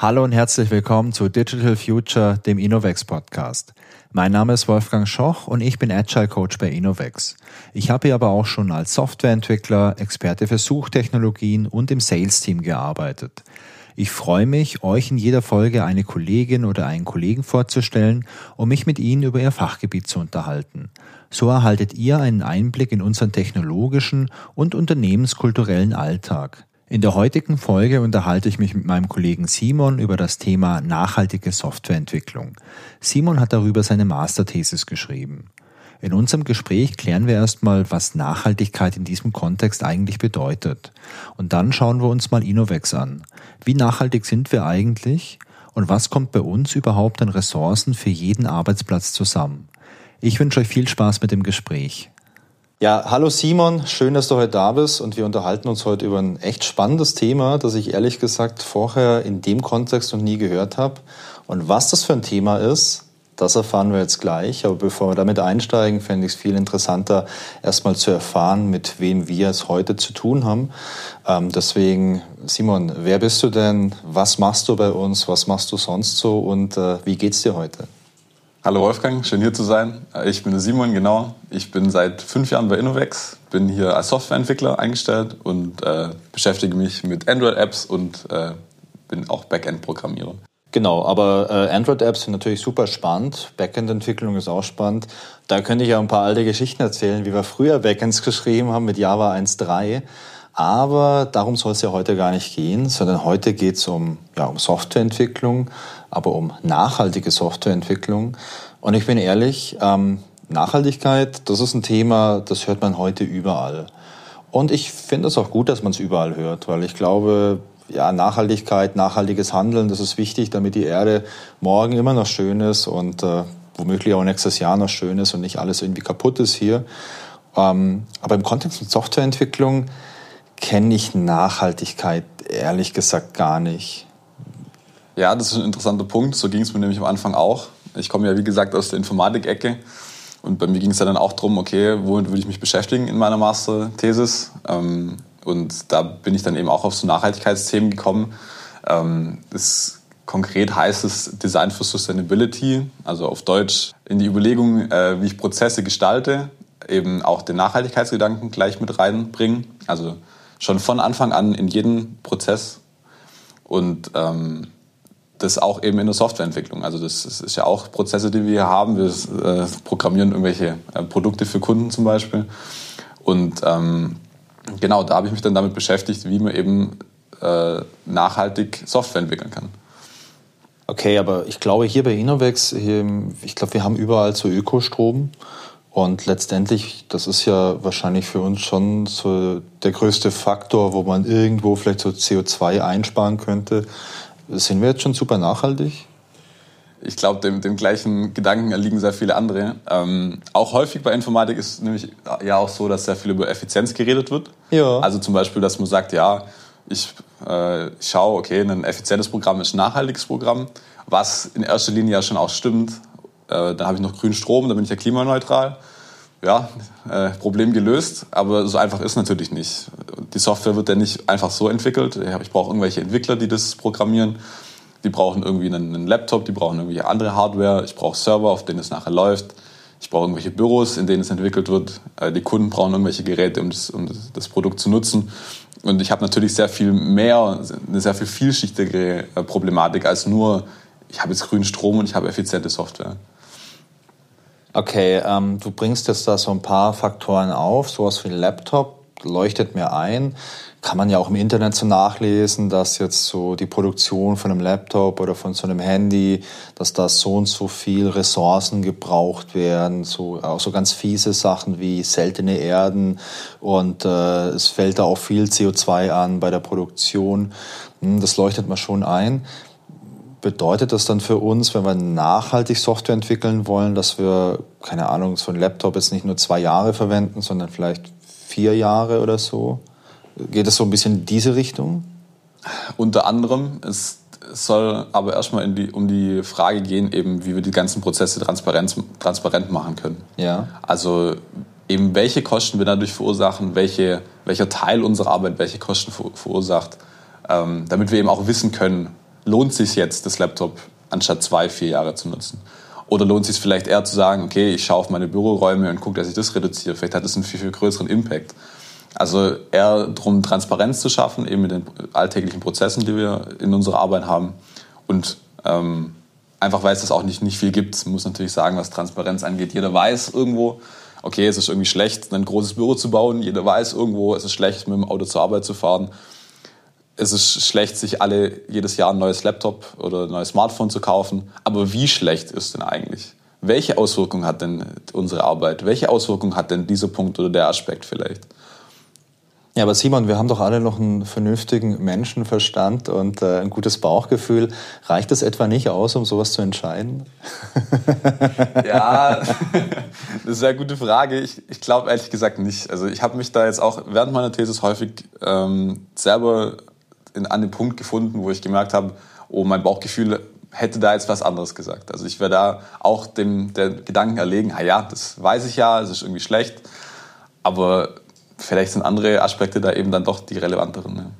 Hallo und herzlich willkommen zu Digital Future, dem Innovex Podcast. Mein Name ist Wolfgang Schoch und ich bin Agile Coach bei Innovex. Ich habe aber auch schon als Softwareentwickler, Experte für Suchtechnologien und im Sales Team gearbeitet. Ich freue mich, euch in jeder Folge eine Kollegin oder einen Kollegen vorzustellen, um mich mit ihnen über ihr Fachgebiet zu unterhalten. So erhaltet ihr einen Einblick in unseren technologischen und unternehmenskulturellen Alltag. In der heutigen Folge unterhalte ich mich mit meinem Kollegen Simon über das Thema nachhaltige Softwareentwicklung. Simon hat darüber seine Masterthesis geschrieben. In unserem Gespräch klären wir erstmal, was Nachhaltigkeit in diesem Kontext eigentlich bedeutet. Und dann schauen wir uns mal Innovex an. Wie nachhaltig sind wir eigentlich? Und was kommt bei uns überhaupt an Ressourcen für jeden Arbeitsplatz zusammen? Ich wünsche euch viel Spaß mit dem Gespräch. Ja, hallo Simon, schön, dass du heute da bist und wir unterhalten uns heute über ein echt spannendes Thema, das ich ehrlich gesagt vorher in dem Kontext noch nie gehört habe. Und was das für ein Thema ist, das erfahren wir jetzt gleich. Aber bevor wir damit einsteigen, fände ich es viel interessanter, erstmal zu erfahren, mit wem wir es heute zu tun haben. Ähm, deswegen, Simon, wer bist du denn? Was machst du bei uns? Was machst du sonst so? Und äh, wie geht's dir heute? Hallo Wolfgang, schön hier zu sein. Ich bin Simon, genau. Ich bin seit fünf Jahren bei Innovex, bin hier als Softwareentwickler eingestellt und äh, beschäftige mich mit Android-Apps und äh, bin auch Backend-Programmierer. Genau, aber äh, Android-Apps sind natürlich super spannend. Backend-Entwicklung ist auch spannend. Da könnte ich ja ein paar alte Geschichten erzählen, wie wir früher Backends geschrieben haben mit Java 1.3. Aber darum soll es ja heute gar nicht gehen, sondern heute geht es um, ja, um Softwareentwicklung, aber um nachhaltige Softwareentwicklung. Und ich bin ehrlich, ähm, Nachhaltigkeit, das ist ein Thema, das hört man heute überall. Und ich finde es auch gut, dass man es überall hört, weil ich glaube, ja, Nachhaltigkeit, nachhaltiges Handeln, das ist wichtig, damit die Erde morgen immer noch schön ist und äh, womöglich auch nächstes Jahr noch schön ist und nicht alles irgendwie kaputt ist hier. Ähm, aber im Kontext von Softwareentwicklung kenne ich Nachhaltigkeit ehrlich gesagt gar nicht. Ja, das ist ein interessanter Punkt. So ging es mir nämlich am Anfang auch. Ich komme ja, wie gesagt, aus der Informatik-Ecke. Und bei mir ging es dann auch darum, okay, womit würde ich mich beschäftigen in meiner Masterthesis? Ähm, und da bin ich dann eben auch auf so Nachhaltigkeitsthemen gekommen. Ähm, das konkret heißt es Design for Sustainability, also auf Deutsch in die Überlegung, äh, wie ich Prozesse gestalte, eben auch den Nachhaltigkeitsgedanken gleich mit reinbringen. Also schon von Anfang an in jeden Prozess und ähm, das auch eben in der Softwareentwicklung. Also das, das, ist ja auch Prozesse, die wir hier haben. Wir äh, programmieren irgendwelche äh, Produkte für Kunden zum Beispiel. Und ähm, genau, da habe ich mich dann damit beschäftigt, wie man eben äh, nachhaltig Software entwickeln kann. Okay, aber ich glaube hier bei Innovex, ich glaube, wir haben überall so Ökostrom. Und letztendlich, das ist ja wahrscheinlich für uns schon so der größte Faktor, wo man irgendwo vielleicht so CO2 einsparen könnte. Sind wir jetzt schon super nachhaltig? Ich glaube, dem, dem gleichen Gedanken erliegen sehr viele andere. Ähm, auch häufig bei Informatik ist nämlich ja auch so, dass sehr viel über Effizienz geredet wird. Ja. Also zum Beispiel, dass man sagt, ja, ich äh, schaue, okay, ein effizientes Programm ist ein nachhaltiges Programm, was in erster Linie ja schon auch stimmt. Äh, dann habe ich noch grünen Strom, dann bin ich ja klimaneutral. Ja, äh, Problem gelöst, aber so einfach ist natürlich nicht. Die Software wird ja nicht einfach so entwickelt. Ich brauche irgendwelche Entwickler, die das programmieren. Die brauchen irgendwie einen, einen Laptop, die brauchen irgendwie andere Hardware. Ich brauche Server, auf denen es nachher läuft. Ich brauche irgendwelche Büros, in denen es entwickelt wird. Äh, die Kunden brauchen irgendwelche Geräte, um das, um das Produkt zu nutzen. Und ich habe natürlich sehr viel mehr, eine sehr viel vielschichtigere äh, Problematik als nur, ich habe jetzt grünen Strom und ich habe effiziente Software. Okay, ähm, du bringst jetzt da so ein paar Faktoren auf, sowas wie Laptop leuchtet mir ein. Kann man ja auch im Internet so nachlesen, dass jetzt so die Produktion von einem Laptop oder von so einem Handy, dass da so und so viel Ressourcen gebraucht werden, so auch so ganz fiese Sachen wie seltene Erden und äh, es fällt da auch viel CO2 an bei der Produktion. Hm, das leuchtet mir schon ein bedeutet das dann für uns, wenn wir nachhaltig Software entwickeln wollen, dass wir, keine Ahnung, so ein Laptop jetzt nicht nur zwei Jahre verwenden, sondern vielleicht vier Jahre oder so? Geht es so ein bisschen in diese Richtung? Unter anderem. Es soll aber erstmal die, um die Frage gehen, eben, wie wir die ganzen Prozesse transparent, transparent machen können. Ja. Also eben welche Kosten wir dadurch verursachen, welche, welcher Teil unserer Arbeit welche Kosten verursacht, ähm, damit wir eben auch wissen können, lohnt sich jetzt, das Laptop anstatt zwei, vier Jahre zu nutzen? Oder lohnt sich vielleicht eher zu sagen, okay, ich schaue auf meine Büroräume und gucke, dass ich das reduziere. Vielleicht hat das einen viel, viel größeren Impact. Also eher darum, Transparenz zu schaffen, eben mit den alltäglichen Prozessen, die wir in unserer Arbeit haben. Und ähm, einfach weil es das auch nicht, nicht viel gibt, muss natürlich sagen, was Transparenz angeht. Jeder weiß irgendwo, okay, es ist irgendwie schlecht, ein großes Büro zu bauen. Jeder weiß irgendwo, es ist schlecht, mit dem Auto zur Arbeit zu fahren. Es ist schlecht, sich alle jedes Jahr ein neues Laptop oder ein neues Smartphone zu kaufen. Aber wie schlecht ist denn eigentlich? Welche Auswirkungen hat denn unsere Arbeit? Welche Auswirkungen hat denn dieser Punkt oder der Aspekt vielleicht? Ja, aber Simon, wir haben doch alle noch einen vernünftigen Menschenverstand und äh, ein gutes Bauchgefühl. Reicht das etwa nicht aus, um sowas zu entscheiden? ja, das ist eine gute Frage. Ich, ich glaube ehrlich gesagt nicht. Also ich habe mich da jetzt auch während meiner Thesis häufig ähm, selber in, an den Punkt gefunden, wo ich gemerkt habe, oh, mein Bauchgefühl hätte da jetzt was anderes gesagt. Also ich wäre da auch dem der Gedanken erlegen, ja, das weiß ich ja, es ist irgendwie schlecht, aber vielleicht sind andere Aspekte da eben dann doch die relevanteren. Ne?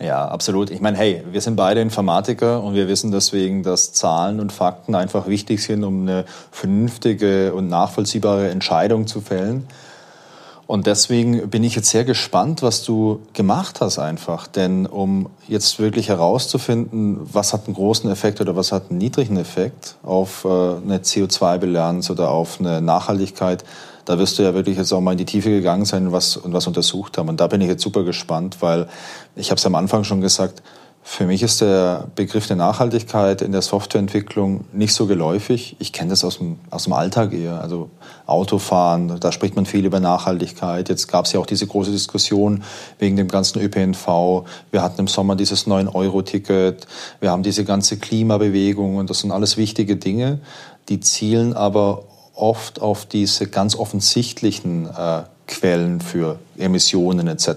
Ja, absolut. Ich meine, hey, wir sind beide Informatiker und wir wissen deswegen, dass Zahlen und Fakten einfach wichtig sind, um eine vernünftige und nachvollziehbare Entscheidung zu fällen. Und deswegen bin ich jetzt sehr gespannt, was du gemacht hast einfach. Denn um jetzt wirklich herauszufinden, was hat einen großen Effekt oder was hat einen niedrigen Effekt auf äh, eine CO2-Bilanz oder auf eine Nachhaltigkeit, da wirst du ja wirklich jetzt auch mal in die Tiefe gegangen sein und was, und was untersucht haben. Und da bin ich jetzt super gespannt, weil ich habe es am Anfang schon gesagt, für mich ist der Begriff der Nachhaltigkeit in der Softwareentwicklung nicht so geläufig. Ich kenne das aus dem, aus dem Alltag eher. Also Autofahren, da spricht man viel über Nachhaltigkeit. Jetzt gab es ja auch diese große Diskussion wegen dem ganzen ÖPNV. Wir hatten im Sommer dieses 9-Euro-Ticket. Wir haben diese ganze Klimabewegung und das sind alles wichtige Dinge. Die zielen aber oft auf diese ganz offensichtlichen äh, Quellen für Emissionen etc.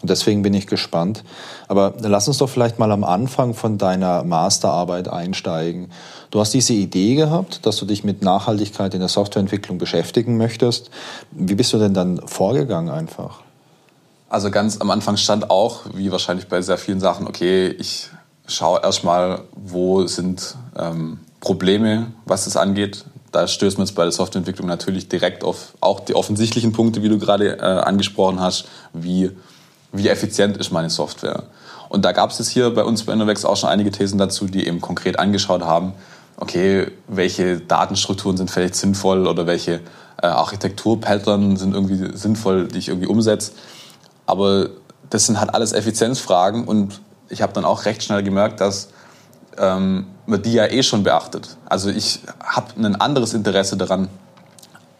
Und deswegen bin ich gespannt. Aber lass uns doch vielleicht mal am Anfang von deiner Masterarbeit einsteigen. Du hast diese Idee gehabt, dass du dich mit Nachhaltigkeit in der Softwareentwicklung beschäftigen möchtest. Wie bist du denn dann vorgegangen einfach? Also ganz am Anfang stand auch, wie wahrscheinlich bei sehr vielen Sachen, okay, ich schaue erstmal, wo sind ähm, Probleme, was das angeht da stößt man jetzt bei der Softwareentwicklung natürlich direkt auf auch die offensichtlichen Punkte, wie du gerade äh, angesprochen hast, wie, wie effizient ist meine Software. Und da gab es jetzt hier bei uns bei Innovex auch schon einige Thesen dazu, die eben konkret angeschaut haben, okay, welche Datenstrukturen sind vielleicht sinnvoll oder welche äh, Architekturpattern sind irgendwie sinnvoll, die ich irgendwie umsetze. Aber das sind halt alles Effizienzfragen und ich habe dann auch recht schnell gemerkt, dass ähm, man die ja eh schon beachtet. Also ich habe ein anderes Interesse daran,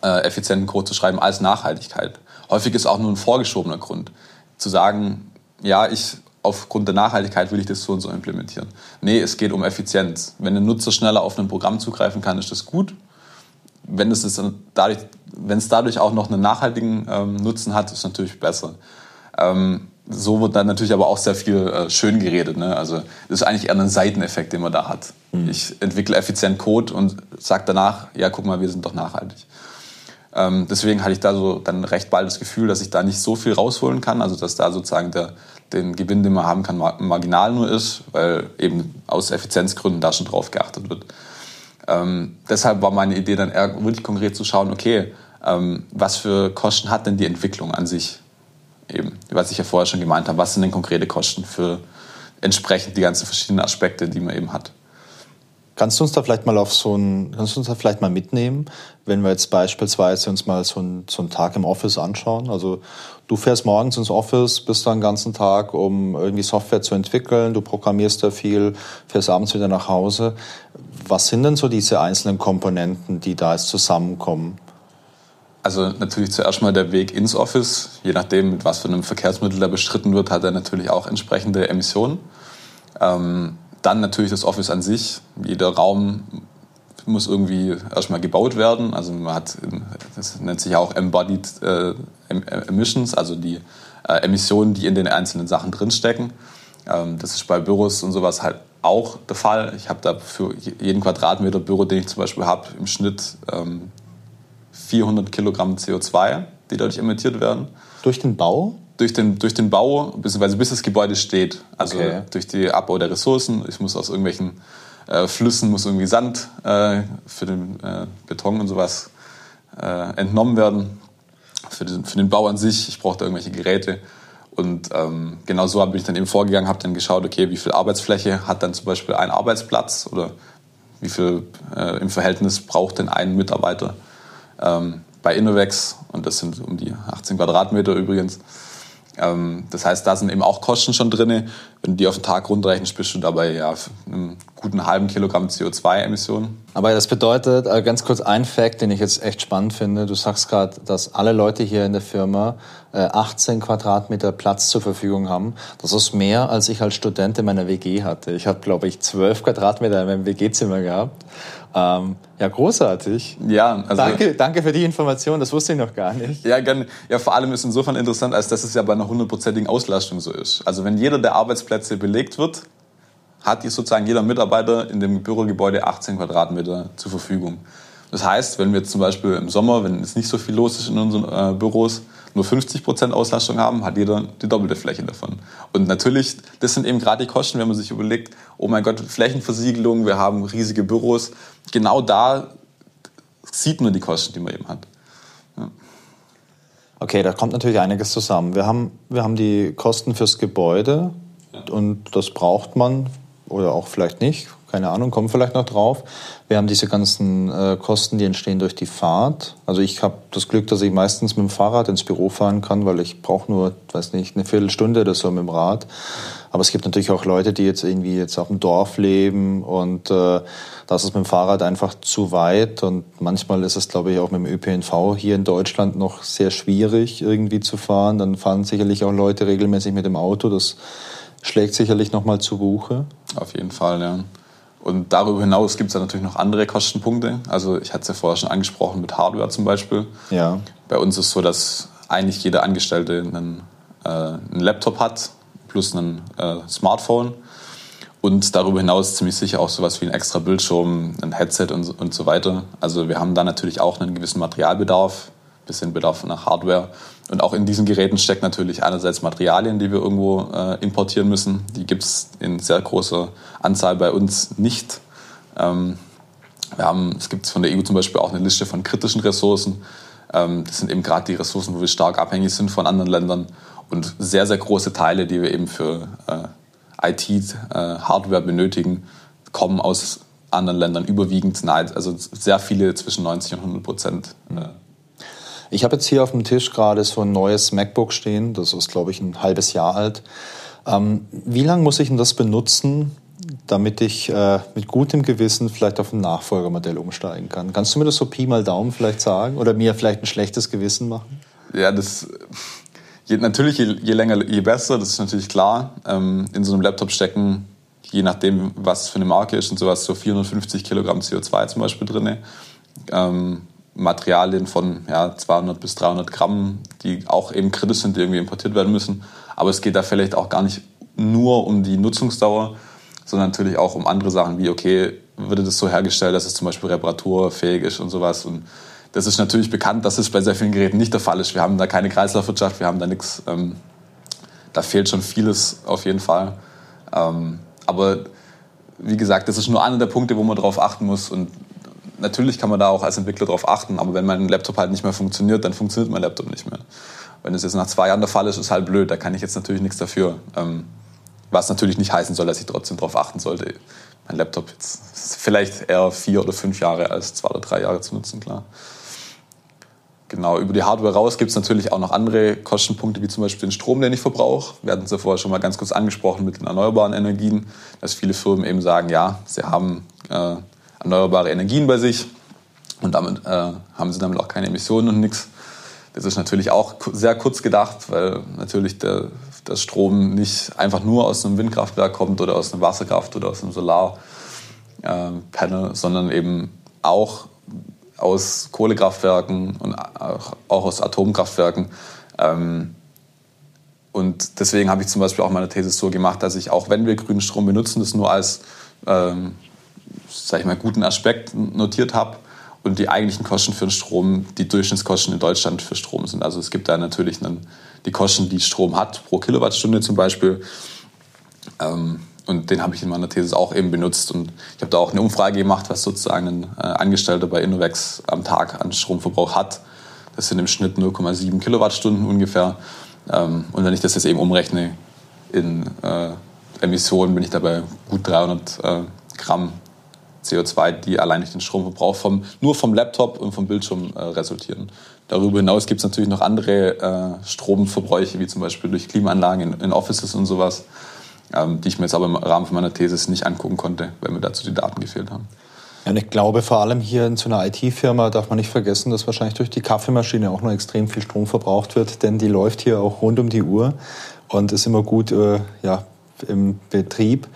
äh, effizienten Code zu schreiben als Nachhaltigkeit. Häufig ist auch nur ein vorgeschobener Grund, zu sagen, ja, ich aufgrund der Nachhaltigkeit will ich das so und so implementieren. Nee, es geht um Effizienz. Wenn ein Nutzer schneller auf ein Programm zugreifen kann, ist das gut. Wenn es, dadurch, wenn es dadurch auch noch einen nachhaltigen ähm, Nutzen hat, ist es natürlich besser. Ähm, so wird dann natürlich aber auch sehr viel äh, schön geredet. Ne? Also das ist eigentlich eher ein Seiteneffekt, den man da hat. Mhm. Ich entwickle effizient Code und sage danach, ja, guck mal, wir sind doch nachhaltig. Ähm, deswegen hatte ich da so dann recht bald das Gefühl, dass ich da nicht so viel rausholen kann, also dass da sozusagen der, den Gewinn, den man haben kann, marginal nur ist, weil eben aus Effizienzgründen da schon drauf geachtet wird. Ähm, deshalb war meine Idee dann eher wirklich konkret zu schauen, okay, ähm, was für Kosten hat denn die Entwicklung an sich? Eben, was ich ja vorher schon gemeint habe, was sind denn konkrete Kosten für entsprechend die ganzen verschiedenen Aspekte, die man eben hat. Kannst du uns da vielleicht mal auf so ein, kannst du uns da vielleicht mal mitnehmen, wenn wir jetzt beispielsweise uns mal so, ein, so einen Tag im Office anschauen? Also du fährst morgens ins Office, bist da den ganzen Tag, um irgendwie Software zu entwickeln, du programmierst da viel, fährst abends wieder nach Hause. Was sind denn so diese einzelnen Komponenten, die da jetzt zusammenkommen? Also natürlich zuerst mal der Weg ins Office. Je nachdem, mit was für einem Verkehrsmittel da bestritten wird, hat er natürlich auch entsprechende Emissionen. Ähm, dann natürlich das Office an sich. Jeder Raum muss irgendwie erstmal gebaut werden. Also man hat, das nennt sich auch Embodied äh, Emissions, also die äh, Emissionen, die in den einzelnen Sachen drinstecken. Ähm, das ist bei Büros und sowas halt auch der Fall. Ich habe da für jeden Quadratmeter Büro, den ich zum Beispiel habe, im Schnitt ähm, 400 Kilogramm CO2 die dadurch emittiert werden. Durch den Bau? Durch den, durch den Bau, beziehungsweise bis das Gebäude steht. Also okay. durch den Abbau der Ressourcen. Ich muss aus irgendwelchen äh, Flüssen muss irgendwie Sand äh, für den äh, Beton und sowas äh, entnommen werden. Für den, für den Bau an sich. Ich brauchte irgendwelche Geräte. Und ähm, genau so bin ich dann eben vorgegangen, habe dann geschaut, okay, wie viel Arbeitsfläche hat dann zum Beispiel ein Arbeitsplatz oder wie viel äh, im Verhältnis braucht denn ein Mitarbeiter ähm, bei Innovex und das sind um die 18 Quadratmeter übrigens. Ähm, das heißt, da sind eben auch Kosten schon drin. Wenn du die auf den Tag runterrechnest, bist du dabei ja einem guten halben Kilogramm CO2-Emissionen. Aber das bedeutet, äh, ganz kurz ein Fakt, den ich jetzt echt spannend finde. Du sagst gerade, dass alle Leute hier in der Firma 18 äh, Quadratmeter Platz zur Verfügung haben. Das ist mehr, als ich als Student in meiner WG hatte. Ich habe, glaube ich, 12 Quadratmeter in meinem WG-Zimmer gehabt. Ähm, ja, großartig. Ja, also danke, danke für die Information, das wusste ich noch gar nicht. Ja, gerne. ja, vor allem ist insofern interessant, als dass es ja bei einer hundertprozentigen Auslastung so ist. Also wenn jeder der Arbeitsplätze belegt wird, hat sozusagen jeder Mitarbeiter in dem Bürogebäude 18 Quadratmeter zur Verfügung. Das heißt, wenn wir jetzt zum Beispiel im Sommer, wenn es nicht so viel los ist in unseren äh, Büros, nur 50 Prozent Auslastung haben, hat jeder die doppelte Fläche davon. Und natürlich, das sind eben gerade die Kosten, wenn man sich überlegt, oh mein Gott, Flächenversiegelung, wir haben riesige Büros. Genau da sieht man die Kosten, die man eben hat. Ja. Okay, da kommt natürlich einiges zusammen. Wir haben, wir haben die Kosten fürs Gebäude ja. und das braucht man oder auch vielleicht nicht keine Ahnung, kommen vielleicht noch drauf. Wir haben diese ganzen äh, Kosten, die entstehen durch die Fahrt. Also ich habe das Glück, dass ich meistens mit dem Fahrrad ins Büro fahren kann, weil ich brauche nur, weiß nicht, eine Viertelstunde oder so mit dem Rad. Aber es gibt natürlich auch Leute, die jetzt irgendwie jetzt auf dem Dorf leben und äh, das ist mit dem Fahrrad einfach zu weit und manchmal ist es, glaube ich, auch mit dem ÖPNV hier in Deutschland noch sehr schwierig irgendwie zu fahren. Dann fahren sicherlich auch Leute regelmäßig mit dem Auto. Das schlägt sicherlich noch mal zu Buche. Auf jeden Fall, ja. Und darüber hinaus gibt es natürlich noch andere Kostenpunkte. Also ich hatte es ja vorher schon angesprochen mit Hardware zum Beispiel. Ja. Bei uns ist es so, dass eigentlich jeder Angestellte einen, äh, einen Laptop hat plus ein äh, Smartphone. Und darüber hinaus ziemlich sicher auch sowas wie ein extra Bildschirm, ein Headset und, und so weiter. Also wir haben da natürlich auch einen gewissen Materialbedarf, bisschen Bedarf nach Hardware. Und auch in diesen Geräten steckt natürlich einerseits Materialien, die wir irgendwo äh, importieren müssen. Die gibt es in sehr großer Anzahl bei uns nicht. Ähm, wir haben, es gibt von der EU zum Beispiel auch eine Liste von kritischen Ressourcen. Ähm, das sind eben gerade die Ressourcen, wo wir stark abhängig sind von anderen Ländern. Und sehr, sehr große Teile, die wir eben für äh, IT-Hardware äh, benötigen, kommen aus anderen Ländern überwiegend, also sehr viele zwischen 90 und 100 Prozent äh, ich habe jetzt hier auf dem Tisch gerade so ein neues MacBook stehen. Das ist, glaube ich, ein halbes Jahr alt. Ähm, wie lange muss ich denn das benutzen, damit ich äh, mit gutem Gewissen vielleicht auf ein Nachfolgermodell umsteigen kann? Kannst du mir das so Pi mal Daumen vielleicht sagen oder mir vielleicht ein schlechtes Gewissen machen? Ja, das je, natürlich je, je, länger, je besser. Das ist natürlich klar. Ähm, in so einem Laptop stecken, je nachdem, was für eine Marke ist und sowas, so 450 Kilogramm CO2 zum Beispiel drin. Ähm, Materialien von ja, 200 bis 300 Gramm, die auch eben kritisch sind, die irgendwie importiert werden müssen. Aber es geht da vielleicht auch gar nicht nur um die Nutzungsdauer, sondern natürlich auch um andere Sachen wie, okay, würde das so hergestellt, dass es zum Beispiel reparaturfähig ist und sowas. Und das ist natürlich bekannt, dass es bei sehr vielen Geräten nicht der Fall ist. Wir haben da keine Kreislaufwirtschaft, wir haben da nichts. Ähm, da fehlt schon vieles auf jeden Fall. Ähm, aber wie gesagt, das ist nur einer der Punkte, wo man darauf achten muss. Und natürlich kann man da auch als Entwickler darauf achten, aber wenn mein Laptop halt nicht mehr funktioniert, dann funktioniert mein Laptop nicht mehr. Wenn es jetzt nach zwei Jahren der Fall ist, ist halt blöd, da kann ich jetzt natürlich nichts dafür. Ähm, was natürlich nicht heißen soll, dass ich trotzdem darauf achten sollte, mein Laptop jetzt vielleicht eher vier oder fünf Jahre als zwei oder drei Jahre zu nutzen, klar. Genau, über die Hardware raus gibt es natürlich auch noch andere Kostenpunkte, wie zum Beispiel den Strom, den ich verbrauche. Wir hatten es ja vorher schon mal ganz kurz angesprochen mit den erneuerbaren Energien, dass viele Firmen eben sagen, ja, sie haben äh, erneuerbare Energien bei sich und damit äh, haben sie damit auch keine Emissionen und nichts. Das ist natürlich auch sehr kurz gedacht, weil natürlich der, der Strom nicht einfach nur aus einem Windkraftwerk kommt oder aus einer Wasserkraft oder aus einem Solarpanel, äh, sondern eben auch aus Kohlekraftwerken und auch aus Atomkraftwerken. Ähm, und deswegen habe ich zum Beispiel auch meine These so gemacht, dass ich auch wenn wir grünen Strom benutzen, das nur als ähm, sag ich mal, guten Aspekt notiert habe und die eigentlichen Kosten für den Strom die Durchschnittskosten in Deutschland für Strom sind. Also es gibt da natürlich einen, die Kosten, die Strom hat pro Kilowattstunde zum Beispiel. Ähm, und den habe ich in meiner These auch eben benutzt. Und ich habe da auch eine Umfrage gemacht, was sozusagen ein äh, Angestellter bei Innovex am Tag an Stromverbrauch hat. Das sind im Schnitt 0,7 Kilowattstunden ungefähr. Ähm, und wenn ich das jetzt eben umrechne in äh, Emissionen, bin ich dabei gut 300 äh, Gramm CO2, die allein durch den Stromverbrauch vom, nur vom Laptop und vom Bildschirm äh, resultieren. Darüber hinaus gibt es natürlich noch andere äh, Stromverbräuche, wie zum Beispiel durch Klimaanlagen in, in Offices und sowas, ähm, die ich mir jetzt aber im Rahmen von meiner These nicht angucken konnte, weil mir dazu die Daten gefehlt haben. Ja, und ich glaube, vor allem hier in so einer IT-Firma darf man nicht vergessen, dass wahrscheinlich durch die Kaffeemaschine auch noch extrem viel Strom verbraucht wird, denn die läuft hier auch rund um die Uhr und ist immer gut äh, ja, im Betrieb.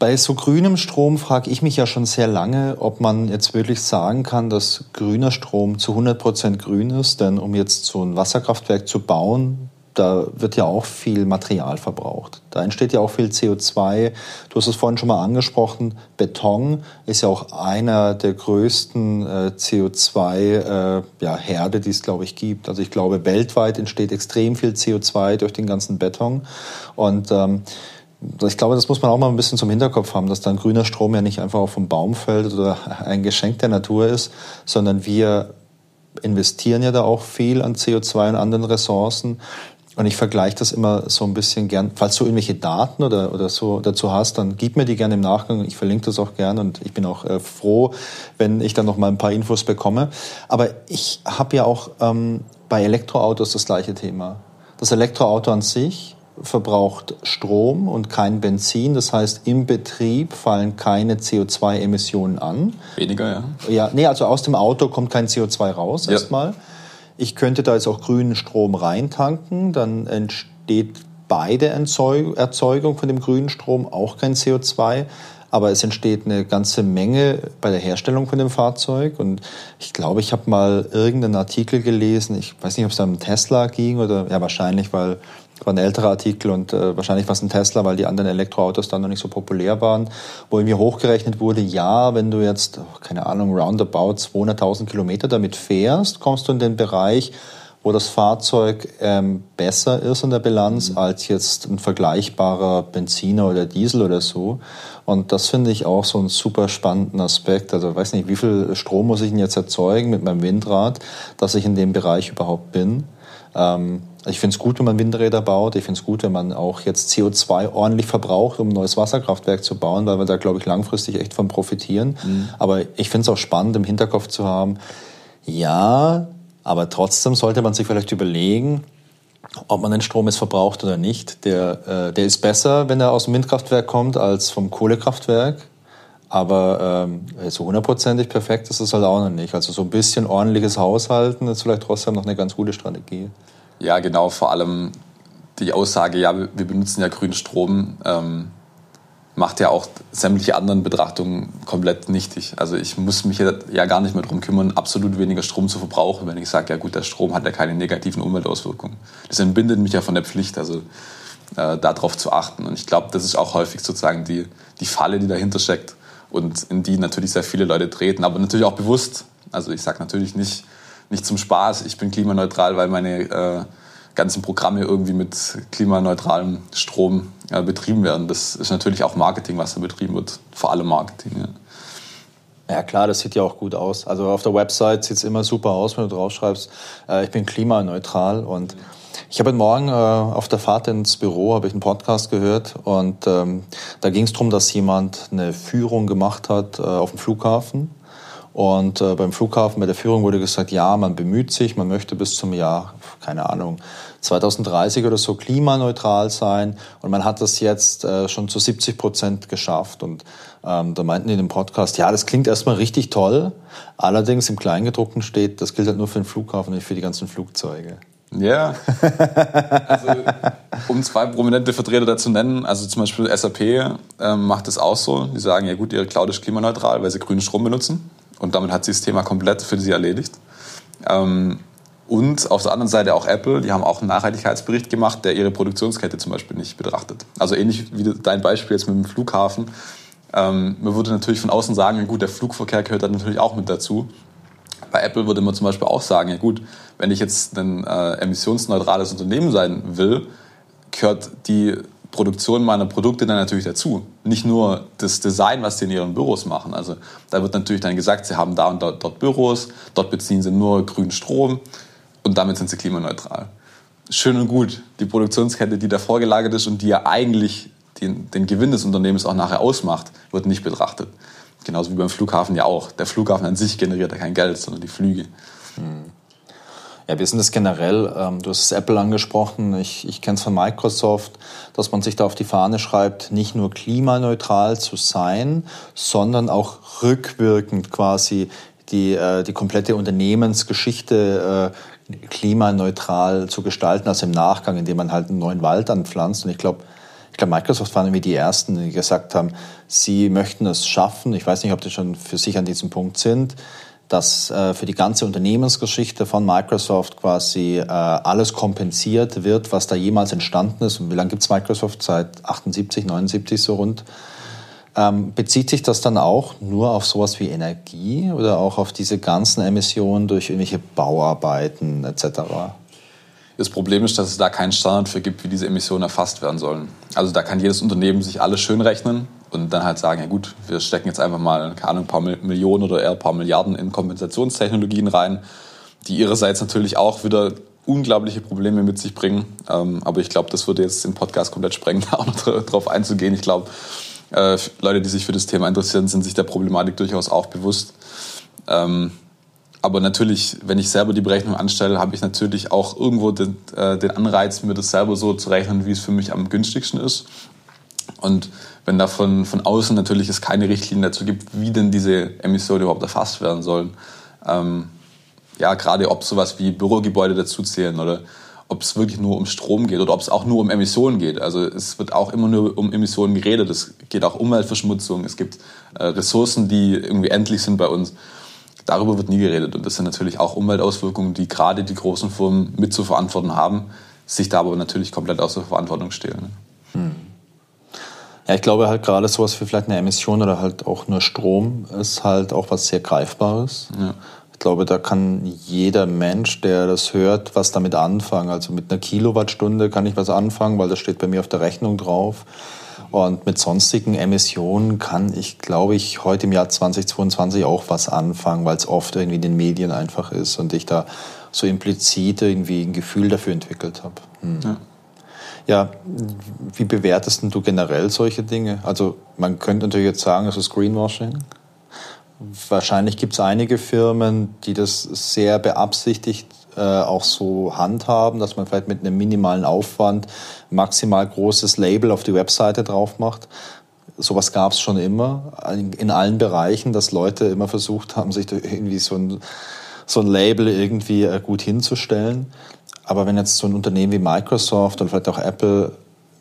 Bei so grünem Strom frage ich mich ja schon sehr lange, ob man jetzt wirklich sagen kann, dass grüner Strom zu 100 Prozent grün ist. Denn um jetzt so ein Wasserkraftwerk zu bauen, da wird ja auch viel Material verbraucht. Da entsteht ja auch viel CO2. Du hast es vorhin schon mal angesprochen. Beton ist ja auch einer der größten äh, CO2-Herde, äh, ja, die es, glaube ich, gibt. Also ich glaube, weltweit entsteht extrem viel CO2 durch den ganzen Beton. Und ähm, ich glaube, das muss man auch mal ein bisschen zum Hinterkopf haben, dass dann grüner Strom ja nicht einfach auf vom Baum fällt oder ein Geschenk der Natur ist, sondern wir investieren ja da auch viel an CO2 und anderen Ressourcen. Und ich vergleiche das immer so ein bisschen gern. Falls du irgendwelche Daten oder, oder so dazu hast, dann gib mir die gerne im Nachgang. Ich verlinke das auch gern und ich bin auch äh, froh, wenn ich dann noch mal ein paar Infos bekomme. Aber ich habe ja auch ähm, bei Elektroautos das gleiche Thema. Das Elektroauto an sich verbraucht Strom und kein Benzin. Das heißt, im Betrieb fallen keine CO2-Emissionen an. Weniger, ja. Ja, nee, also aus dem Auto kommt kein CO2 raus ja. erstmal. Ich könnte da jetzt auch grünen Strom reintanken, dann entsteht bei der Erzeugung von dem grünen Strom auch kein CO2 aber es entsteht eine ganze Menge bei der Herstellung von dem Fahrzeug. Und ich glaube, ich habe mal irgendeinen Artikel gelesen, ich weiß nicht, ob es da um Tesla ging oder ja, wahrscheinlich, weil war ein älterer Artikel und äh, wahrscheinlich war es ein Tesla, weil die anderen Elektroautos dann noch nicht so populär waren, wo mir hochgerechnet wurde, ja, wenn du jetzt, oh, keine Ahnung, roundabout 200.000 Kilometer damit fährst, kommst du in den Bereich, wo das Fahrzeug ähm, besser ist in der Bilanz mhm. als jetzt ein vergleichbarer Benziner oder Diesel oder so. Und das finde ich auch so einen super spannenden Aspekt. Also ich weiß nicht, wie viel Strom muss ich denn jetzt erzeugen mit meinem Windrad, dass ich in dem Bereich überhaupt bin. Ähm, ich finde es gut, wenn man Windräder baut. Ich finde es gut, wenn man auch jetzt CO2 ordentlich verbraucht, um ein neues Wasserkraftwerk zu bauen, weil wir da, glaube ich, langfristig echt von profitieren. Mhm. Aber ich finde es auch spannend, im Hinterkopf zu haben, ja, aber trotzdem sollte man sich vielleicht überlegen, ob man den Strom jetzt verbraucht oder nicht. Der, äh, der ist besser, wenn er aus dem Windkraftwerk kommt, als vom Kohlekraftwerk. Aber ähm, so hundertprozentig perfekt ist es halt auch noch nicht. Also so ein bisschen ordentliches Haushalten ist vielleicht trotzdem noch eine ganz gute Strategie. Ja, genau. Vor allem die Aussage, ja, wir benutzen ja grünen Strom, ähm, macht ja auch sämtliche anderen Betrachtungen komplett nichtig. Also ich muss mich ja gar nicht mehr darum kümmern, absolut weniger Strom zu verbrauchen, wenn ich sage, ja gut, der Strom hat ja keine negativen Umweltauswirkungen. Das entbindet mich ja von der Pflicht, also äh, darauf zu achten. Und ich glaube, das ist auch häufig sozusagen die, die Falle, die dahinter steckt und in die natürlich sehr viele Leute treten, aber natürlich auch bewusst. Also ich sage natürlich nicht, nicht zum Spaß, ich bin klimaneutral, weil meine äh, ganzen Programme irgendwie mit klimaneutralem Strom äh, betrieben werden. Das ist natürlich auch Marketing, was da betrieben wird. Vor allem Marketing. Ja. Ja klar, das sieht ja auch gut aus. Also auf der Website sieht es immer super aus, wenn du draufschreibst, äh, ich bin klimaneutral. Und ich habe heute Morgen äh, auf der Fahrt ins Büro habe ich einen Podcast gehört und ähm, da ging es darum, dass jemand eine Führung gemacht hat äh, auf dem Flughafen und äh, beim Flughafen bei der Führung wurde gesagt, ja, man bemüht sich, man möchte bis zum Jahr, keine Ahnung, 2030 oder so klimaneutral sein. Und man hat das jetzt äh, schon zu 70 Prozent geschafft. Und ähm, da meinten die in dem Podcast, ja, das klingt erstmal richtig toll. Allerdings im Kleingedruckten steht, das gilt halt nur für den Flughafen, nicht für die ganzen Flugzeuge. Ja. also, um zwei prominente Vertreter dazu nennen, also zum Beispiel SAP ähm, macht es auch so. Die sagen, ja gut, ihre Cloud ist klimaneutral, weil sie grünen Strom benutzen. Und damit hat sie das Thema komplett für sie erledigt. Ähm, und auf der anderen Seite auch Apple, die haben auch einen Nachhaltigkeitsbericht gemacht, der ihre Produktionskette zum Beispiel nicht betrachtet. Also ähnlich wie dein Beispiel jetzt mit dem Flughafen. Ähm, man würde natürlich von außen sagen, gut, der Flugverkehr gehört da natürlich auch mit dazu. Bei Apple würde man zum Beispiel auch sagen, ja gut, wenn ich jetzt ein äh, emissionsneutrales Unternehmen sein will, gehört die Produktion meiner Produkte dann natürlich dazu. Nicht nur das Design, was sie in ihren Büros machen. Also da wird natürlich dann gesagt, sie haben da und dort, dort Büros, dort beziehen sie nur grünen Strom und damit sind sie klimaneutral. Schön und gut, die Produktionskette, die da vorgelagert ist und die ja eigentlich den, den Gewinn des Unternehmens auch nachher ausmacht, wird nicht betrachtet. Genauso wie beim Flughafen ja auch. Der Flughafen an sich generiert ja kein Geld, sondern die Flüge. Hm. Ja, wir sind es generell. Ähm, du hast Apple angesprochen. Ich, ich kenne es von Microsoft, dass man sich da auf die Fahne schreibt, nicht nur klimaneutral zu sein, sondern auch rückwirkend quasi die, äh, die komplette Unternehmensgeschichte äh, klimaneutral zu gestalten, also im Nachgang, indem man halt einen neuen Wald anpflanzt. Und ich glaube, ich glaube, Microsoft waren irgendwie die Ersten, die gesagt haben, sie möchten es schaffen. Ich weiß nicht, ob die schon für sich an diesem Punkt sind, dass äh, für die ganze Unternehmensgeschichte von Microsoft quasi äh, alles kompensiert wird, was da jemals entstanden ist. Und wie lange gibt es Microsoft? Seit 78, 79 so rund. Ähm, bezieht sich das dann auch nur auf sowas wie Energie oder auch auf diese ganzen Emissionen durch irgendwelche Bauarbeiten etc.? Das Problem ist, dass es da keinen Standard für gibt, wie diese Emissionen erfasst werden sollen. Also da kann jedes Unternehmen sich alles schön rechnen und dann halt sagen, ja gut, wir stecken jetzt einfach mal, keine Ahnung, ein paar Millionen oder eher ein paar Milliarden in Kompensationstechnologien rein, die ihrerseits natürlich auch wieder unglaubliche Probleme mit sich bringen. Ähm, aber ich glaube, das würde jetzt den Podcast komplett sprengen, da auch noch drauf einzugehen. Ich glaube, äh, Leute, die sich für das Thema interessieren, sind sich der Problematik durchaus auch bewusst. Ähm, aber natürlich, wenn ich selber die Berechnung anstelle, habe ich natürlich auch irgendwo äh, den Anreiz, mir das selber so zu rechnen, wie es für mich am günstigsten ist. Und wenn da von, von außen natürlich es keine Richtlinien dazu gibt, wie denn diese Emissionen überhaupt erfasst werden sollen, ähm, ja, gerade ob sowas wie Bürogebäude dazu zählen oder ob es wirklich nur um Strom geht oder ob es auch nur um Emissionen geht. Also es wird auch immer nur um Emissionen geredet. Es geht auch Umweltverschmutzung. Es gibt äh, Ressourcen, die irgendwie endlich sind bei uns. Darüber wird nie geredet. Und das sind natürlich auch Umweltauswirkungen, die gerade die großen Firmen mit zu verantworten haben, sich da aber natürlich komplett aus der Verantwortung stehlen. Hm. Ja, ich glaube halt gerade sowas wie vielleicht eine Emission oder halt auch nur Strom ist halt auch was sehr Greifbares. Ja. Ich glaube, da kann jeder Mensch, der das hört, was damit anfangen. Also mit einer Kilowattstunde kann ich was anfangen, weil das steht bei mir auf der Rechnung drauf. Und mit sonstigen Emissionen kann ich, glaube ich, heute im Jahr 2022 auch was anfangen, weil es oft irgendwie in den Medien einfach ist und ich da so implizit irgendwie ein Gefühl dafür entwickelt habe. Hm. Ja. Ja. wie bewertest du generell solche Dinge? Also man könnte natürlich jetzt sagen, es ist Greenwashing. Wahrscheinlich gibt es einige Firmen, die das sehr beabsichtigt äh, auch so handhaben, dass man vielleicht mit einem minimalen Aufwand maximal großes Label auf die Webseite drauf macht. Sowas gab es schon immer in allen Bereichen, dass Leute immer versucht haben, sich irgendwie so ein, so ein Label irgendwie äh, gut hinzustellen. Aber wenn jetzt so ein Unternehmen wie Microsoft und vielleicht auch Apple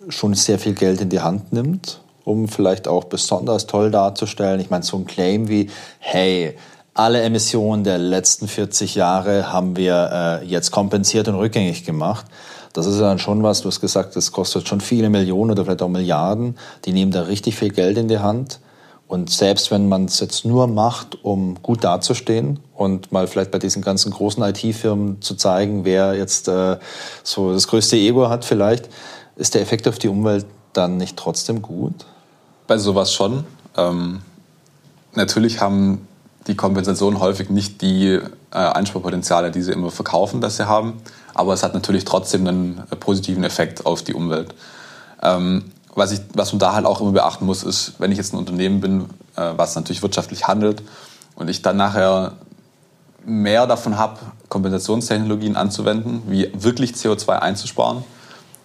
schon sehr viel Geld in die Hand nimmt, um vielleicht auch besonders toll darzustellen, ich meine, so ein Claim wie, hey, alle Emissionen der letzten 40 Jahre haben wir äh, jetzt kompensiert und rückgängig gemacht. Das ist dann schon was, du hast gesagt, das kostet schon viele Millionen oder vielleicht auch Milliarden. Die nehmen da richtig viel Geld in die Hand. Und selbst wenn man es jetzt nur macht, um gut dazustehen und mal vielleicht bei diesen ganzen großen IT-Firmen zu zeigen, wer jetzt äh, so das größte Ego hat vielleicht, ist der Effekt auf die Umwelt dann nicht trotzdem gut? Bei sowas schon. Ähm, natürlich haben die Kompensation häufig nicht die äh, Einsparpotenziale, die sie immer verkaufen, dass sie haben. Aber es hat natürlich trotzdem einen äh, positiven Effekt auf die Umwelt. Ähm, was, ich, was man da halt auch immer beachten muss, ist, wenn ich jetzt ein Unternehmen bin, äh, was natürlich wirtschaftlich handelt und ich dann nachher mehr davon habe, Kompensationstechnologien anzuwenden, wie wirklich CO2 einzusparen,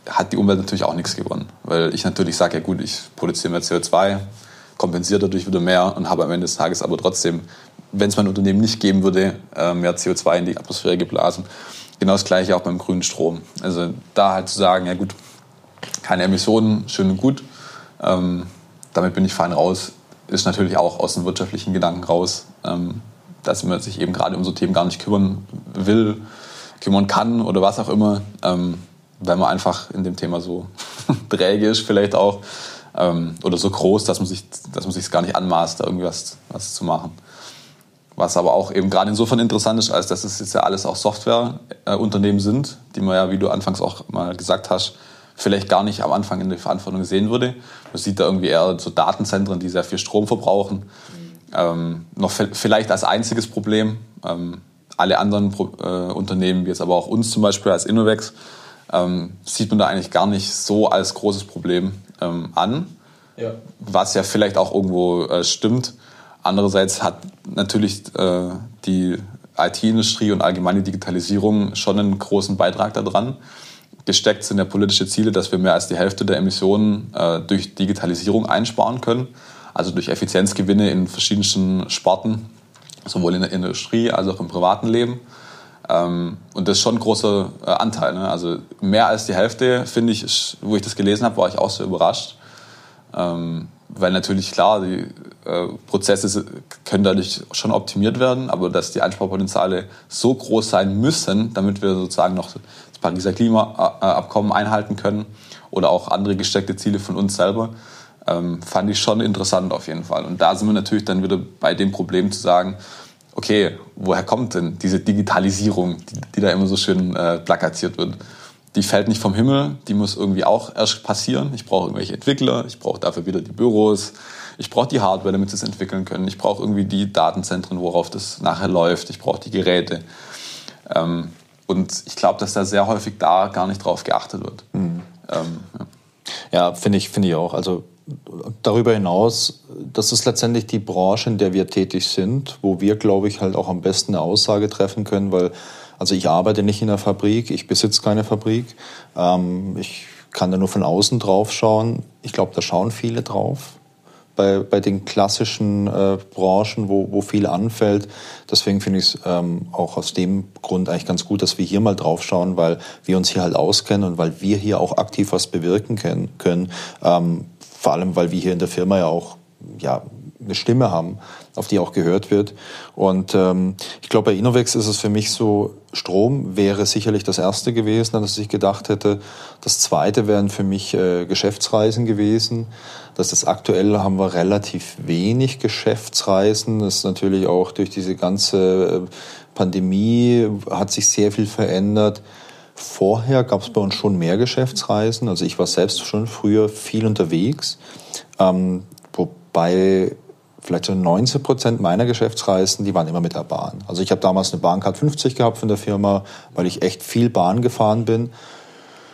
hat die Umwelt natürlich auch nichts gewonnen. Weil ich natürlich sage, ja gut, ich produziere mehr CO2, kompensiere dadurch wieder mehr und habe am Ende des Tages aber trotzdem wenn es mein Unternehmen nicht geben würde, äh, mehr CO2 in die Atmosphäre geblasen. Genau das gleiche auch beim grünen Strom. Also da halt zu sagen, ja gut, keine Emissionen, schön und gut, ähm, damit bin ich fein raus, ist natürlich auch aus dem wirtschaftlichen Gedanken raus, ähm, dass man sich eben gerade um so Themen gar nicht kümmern will, kümmern kann oder was auch immer, ähm, weil man einfach in dem Thema so träge ist vielleicht auch. ähm, oder so groß, dass man sich sich gar nicht anmaßt, da irgendwas was zu machen. Was aber auch eben gerade insofern interessant ist, als dass es jetzt ja alles auch Softwareunternehmen äh, sind, die man ja, wie du anfangs auch mal gesagt hast, vielleicht gar nicht am Anfang in der Verantwortung sehen würde. Man sieht da irgendwie eher so Datenzentren, die sehr viel Strom verbrauchen. Mhm. Ähm, noch vielleicht als einziges Problem. Ähm, alle anderen Pro äh, Unternehmen, wie jetzt aber auch uns zum Beispiel als Innovex, ähm, sieht man da eigentlich gar nicht so als großes Problem ähm, an. Ja. Was ja vielleicht auch irgendwo äh, stimmt. Andererseits hat natürlich äh, die IT-Industrie und allgemeine Digitalisierung schon einen großen Beitrag daran. Gesteckt sind ja politische Ziele, dass wir mehr als die Hälfte der Emissionen äh, durch Digitalisierung einsparen können. Also durch Effizienzgewinne in verschiedensten Sparten, sowohl in der Industrie als auch im privaten Leben. Ähm, und das ist schon ein großer äh, Anteil. Ne? Also mehr als die Hälfte, finde ich, ist, wo ich das gelesen habe, war ich auch so überrascht. Ähm, weil natürlich klar, die äh, Prozesse können dadurch schon optimiert werden, aber dass die Einsparpotenziale so groß sein müssen, damit wir sozusagen noch Pariser Klimaabkommen einhalten können oder auch andere gesteckte Ziele von uns selber, ähm, fand ich schon interessant auf jeden Fall. Und da sind wir natürlich dann wieder bei dem Problem zu sagen, okay, woher kommt denn diese Digitalisierung, die, die da immer so schön äh, plakatiert wird? die fällt nicht vom Himmel, die muss irgendwie auch erst passieren. Ich brauche irgendwelche Entwickler, ich brauche dafür wieder die Büros, ich brauche die Hardware, damit sie es entwickeln können, ich brauche irgendwie die Datenzentren, worauf das nachher läuft, ich brauche die Geräte. Ähm, und ich glaube, dass da sehr häufig da gar nicht drauf geachtet wird. Mhm. Ähm, ja, ja finde ich, find ich auch. Also darüber hinaus, das ist letztendlich die Branche, in der wir tätig sind, wo wir, glaube ich, halt auch am besten eine Aussage treffen können, weil also ich arbeite nicht in der Fabrik, ich besitze keine Fabrik. Ähm, ich kann da nur von außen drauf schauen. Ich glaube, da schauen viele drauf. Bei, bei den klassischen äh, Branchen, wo, wo viel anfällt. Deswegen finde ich es ähm, auch aus dem Grund eigentlich ganz gut, dass wir hier mal drauf schauen, weil wir uns hier halt auskennen und weil wir hier auch aktiv was bewirken können. können. Ähm, vor allem, weil wir hier in der Firma ja auch ja, eine Stimme haben, auf die auch gehört wird. Und ähm, ich glaube, bei Innovex ist es für mich so, Strom wäre sicherlich das Erste gewesen, an das ich gedacht hätte. Das Zweite wären für mich äh, Geschäftsreisen gewesen. Das ist aktuell haben wir relativ wenig Geschäftsreisen. Das ist natürlich auch durch diese ganze äh, Pandemie hat sich sehr viel verändert. Vorher gab es bei uns schon mehr Geschäftsreisen. Also ich war selbst schon früher viel unterwegs. Ähm, wobei vielleicht so 19 Prozent meiner Geschäftsreisen, die waren immer mit der Bahn. Also ich habe damals eine Bahncard 50 gehabt von der Firma, weil ich echt viel Bahn gefahren bin.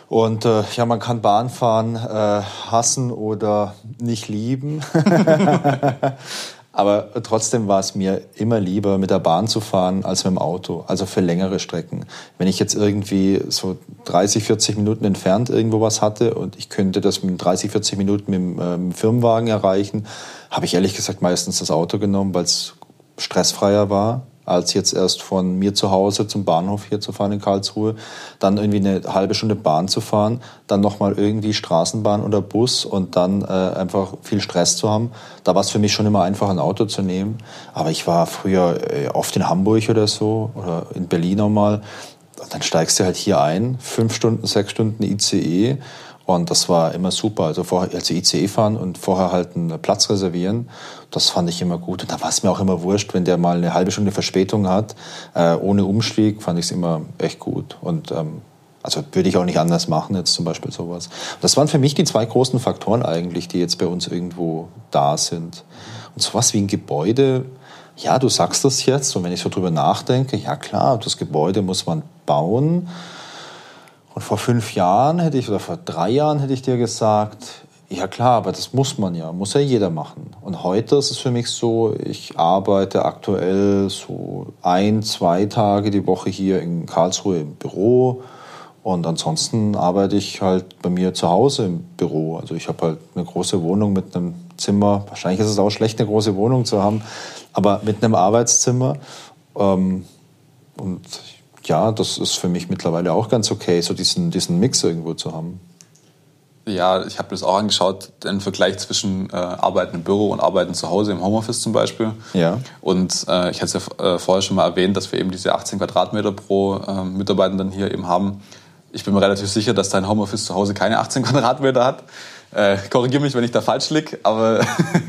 Und äh, ja, man kann Bahnfahren äh, hassen oder nicht lieben. Aber trotzdem war es mir immer lieber, mit der Bahn zu fahren, als mit dem Auto. Also für längere Strecken. Wenn ich jetzt irgendwie so 30, 40 Minuten entfernt irgendwo was hatte und ich könnte das mit 30, 40 Minuten mit dem ähm, Firmenwagen erreichen, habe ich ehrlich gesagt meistens das Auto genommen, weil es stressfreier war als jetzt erst von mir zu Hause zum Bahnhof hier zu fahren in Karlsruhe, dann irgendwie eine halbe Stunde Bahn zu fahren, dann nochmal irgendwie Straßenbahn oder Bus und dann äh, einfach viel Stress zu haben. Da war es für mich schon immer einfach, ein Auto zu nehmen. Aber ich war früher äh, oft in Hamburg oder so oder in Berlin auch mal. Und dann steigst du halt hier ein, fünf Stunden, sechs Stunden ICE und das war immer super. Also, vorher, also ICE fahren und vorher halt einen Platz reservieren, das fand ich immer gut. Und da war es mir auch immer wurscht, wenn der mal eine halbe Stunde Verspätung hat, äh, ohne Umstieg, fand ich es immer echt gut. Und ähm, also würde ich auch nicht anders machen, jetzt zum Beispiel sowas. Das waren für mich die zwei großen Faktoren eigentlich, die jetzt bei uns irgendwo da sind. Und sowas wie ein Gebäude, ja, du sagst das jetzt, und wenn ich so drüber nachdenke, ja klar, das Gebäude muss man bauen. Und vor fünf Jahren hätte ich, oder vor drei Jahren hätte ich dir gesagt, ja klar, aber das muss man ja, muss ja jeder machen. Und heute ist es für mich so, ich arbeite aktuell so ein, zwei Tage die Woche hier in Karlsruhe im Büro. Und ansonsten arbeite ich halt bei mir zu Hause im Büro. Also ich habe halt eine große Wohnung mit einem Zimmer. Wahrscheinlich ist es auch schlecht, eine große Wohnung zu haben, aber mit einem Arbeitszimmer. Ähm, und ja, das ist für mich mittlerweile auch ganz okay, so diesen, diesen Mix irgendwo zu haben. Ja, ich habe das auch angeschaut, den Vergleich zwischen äh, Arbeiten im Büro und Arbeiten zu Hause im Homeoffice zum Beispiel. Ja. Und äh, ich hatte es ja äh, vorher schon mal erwähnt, dass wir eben diese 18 Quadratmeter pro äh, Mitarbeiter dann hier eben haben. Ich bin mir relativ sicher, dass dein Homeoffice zu Hause keine 18 Quadratmeter hat. Äh, Korrigiere mich, wenn ich da falsch liege, aber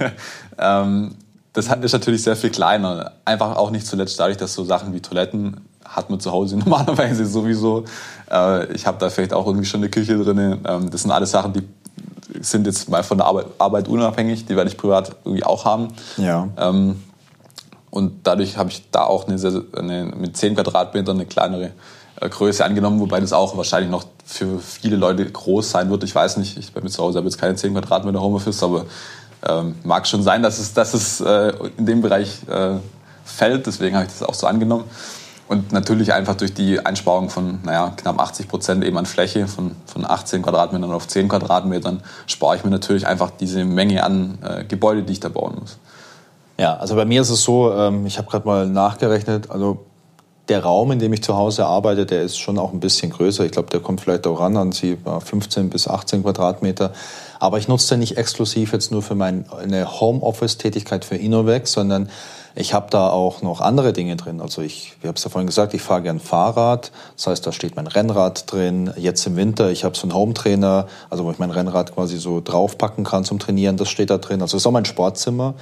ähm, das ist natürlich sehr viel kleiner. Einfach auch nicht zuletzt dadurch, dass so Sachen wie Toiletten hat man zu Hause normalerweise sowieso. Äh, ich habe da vielleicht auch irgendwie schon eine Küche drin. Ähm, das sind alles Sachen, die sind jetzt mal von der Arbeit, Arbeit unabhängig. Die werde ich privat irgendwie auch haben. Ja. Ähm, und dadurch habe ich da auch eine, eine, mit 10 Quadratmetern eine kleinere äh, Größe angenommen, wobei das auch wahrscheinlich noch für viele Leute groß sein wird. Ich weiß nicht, ich bei mir zu Hause habe jetzt keine 10 Quadratmeter Homeoffice, aber ähm, mag schon sein, dass es, dass es äh, in dem Bereich äh, fällt. Deswegen habe ich das auch so angenommen. Und natürlich einfach durch die Einsparung von naja, knapp 80 Prozent eben an Fläche, von, von 18 Quadratmetern auf 10 Quadratmetern, spare ich mir natürlich einfach diese Menge an äh, Gebäude, die ich da bauen muss. Ja, also bei mir ist es so, ähm, ich habe gerade mal nachgerechnet, also der Raum, in dem ich zu Hause arbeite, der ist schon auch ein bisschen größer. Ich glaube, der kommt vielleicht auch ran an sie 15 bis 18 Quadratmeter. Aber ich nutze den nicht exklusiv jetzt nur für meine Homeoffice-Tätigkeit für Innovex, sondern ich habe da auch noch andere Dinge drin. Also ich, ich habe es ja vorhin gesagt, ich fahre gern Fahrrad. Das heißt, da steht mein Rennrad drin. Jetzt im Winter, ich habe so einen Home-Trainer, also wo ich mein Rennrad quasi so draufpacken kann zum Trainieren. Das steht da drin. Also ist auch mein Sportzimmer.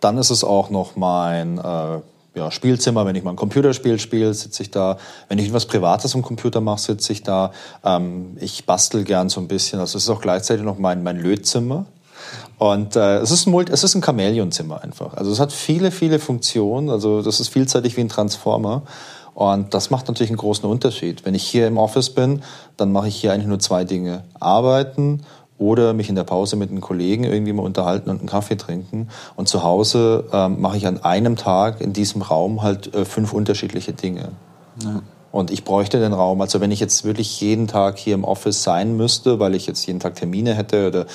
Dann ist es auch noch mein äh, ja, Spielzimmer, wenn ich mal ein Computerspiel spiele, sitze ich da. Wenn ich etwas Privates am Computer mache, sitze ich da. Ähm, ich bastel gern so ein bisschen. Also es ist auch gleichzeitig noch mein, mein Lötzimmer. Und äh, es ist ein, es ist ein Chamäleonzimmer einfach. Also es hat viele, viele Funktionen. Also das ist vielseitig wie ein Transformer. Und das macht natürlich einen großen Unterschied. Wenn ich hier im Office bin, dann mache ich hier eigentlich nur zwei Dinge. Arbeiten oder mich in der Pause mit einem Kollegen irgendwie mal unterhalten und einen Kaffee trinken. Und zu Hause ähm, mache ich an einem Tag in diesem Raum halt äh, fünf unterschiedliche Dinge. Ja. Und ich bräuchte den Raum. Also wenn ich jetzt wirklich jeden Tag hier im Office sein müsste, weil ich jetzt jeden Tag Termine hätte oder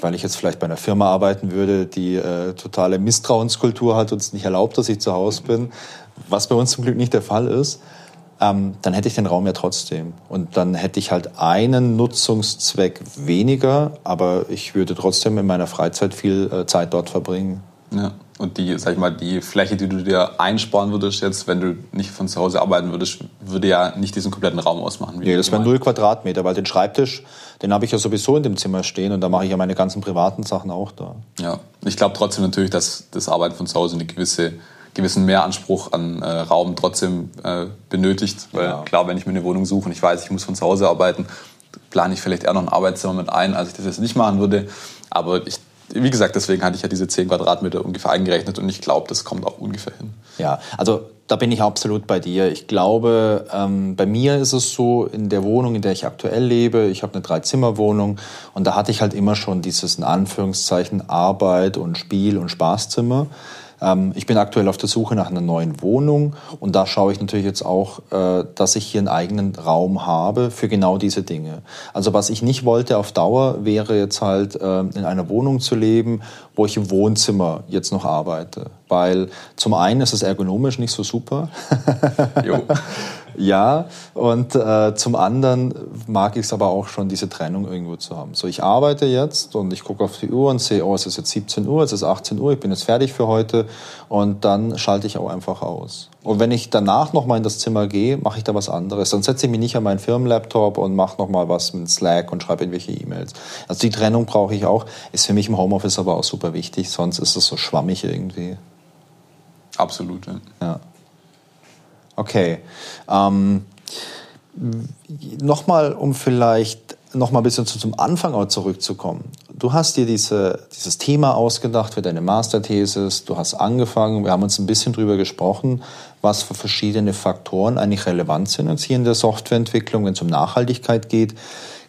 weil ich jetzt vielleicht bei einer Firma arbeiten würde, die äh, totale Misstrauenskultur hat und es nicht erlaubt, dass ich zu Hause bin, was bei uns zum Glück nicht der Fall ist, ähm, dann hätte ich den Raum ja trotzdem. Und dann hätte ich halt einen Nutzungszweck weniger, aber ich würde trotzdem in meiner Freizeit viel äh, Zeit dort verbringen. Ja. Und die, sag ich mal, die Fläche, die du dir einsparen würdest jetzt, wenn du nicht von zu Hause arbeiten würdest, würde ja nicht diesen kompletten Raum ausmachen. Nee, das wären null Quadratmeter, weil den Schreibtisch, den habe ich ja sowieso in dem Zimmer stehen und da mache ich ja meine ganzen privaten Sachen auch da. Ja, ich glaube trotzdem natürlich, dass das Arbeiten von zu Hause eine gewisse gewissen Mehranspruch an äh, Raum trotzdem äh, benötigt. Weil ja. klar, wenn ich mir eine Wohnung suche und ich weiß, ich muss von zu Hause arbeiten, plane ich vielleicht eher noch ein Arbeitszimmer mit ein, als ich das jetzt nicht machen würde. Aber ich, wie gesagt, deswegen hatte ich ja diese 10 Quadratmeter ungefähr eingerechnet und ich glaube, das kommt auch ungefähr hin. Ja, also da bin ich absolut bei dir. Ich glaube, ähm, bei mir ist es so, in der Wohnung, in der ich aktuell lebe, ich habe eine Dreizimmerwohnung und da hatte ich halt immer schon dieses in Anführungszeichen Arbeit und Spiel und Spaßzimmer. Ähm, ich bin aktuell auf der Suche nach einer neuen Wohnung und da schaue ich natürlich jetzt auch, äh, dass ich hier einen eigenen Raum habe für genau diese Dinge. Also was ich nicht wollte auf Dauer wäre jetzt halt äh, in einer Wohnung zu leben, wo ich im Wohnzimmer jetzt noch arbeite. Weil zum einen ist es ergonomisch nicht so super. Ja, und äh, zum anderen mag ich es aber auch schon, diese Trennung irgendwo zu haben. So, ich arbeite jetzt und ich gucke auf die Uhr und sehe, oh, es ist jetzt 17 Uhr, es ist 18 Uhr, ich bin jetzt fertig für heute und dann schalte ich auch einfach aus. Und wenn ich danach nochmal in das Zimmer gehe, mache ich da was anderes. Dann setze ich mich nicht an meinen Firmenlaptop und mache nochmal was mit Slack und schreibe irgendwelche E-Mails. Also die Trennung brauche ich auch, ist für mich im Homeoffice aber auch super wichtig, sonst ist es so schwammig irgendwie. Absolut, ja. ja. Okay. Ähm, Nochmal, um vielleicht noch mal ein bisschen zu, zum Anfang auch zurückzukommen. Du hast dir diese, dieses Thema ausgedacht für deine Masterthesis, du hast angefangen, wir haben uns ein bisschen drüber gesprochen, was für verschiedene Faktoren eigentlich relevant sind jetzt hier in der Softwareentwicklung, wenn es um Nachhaltigkeit geht.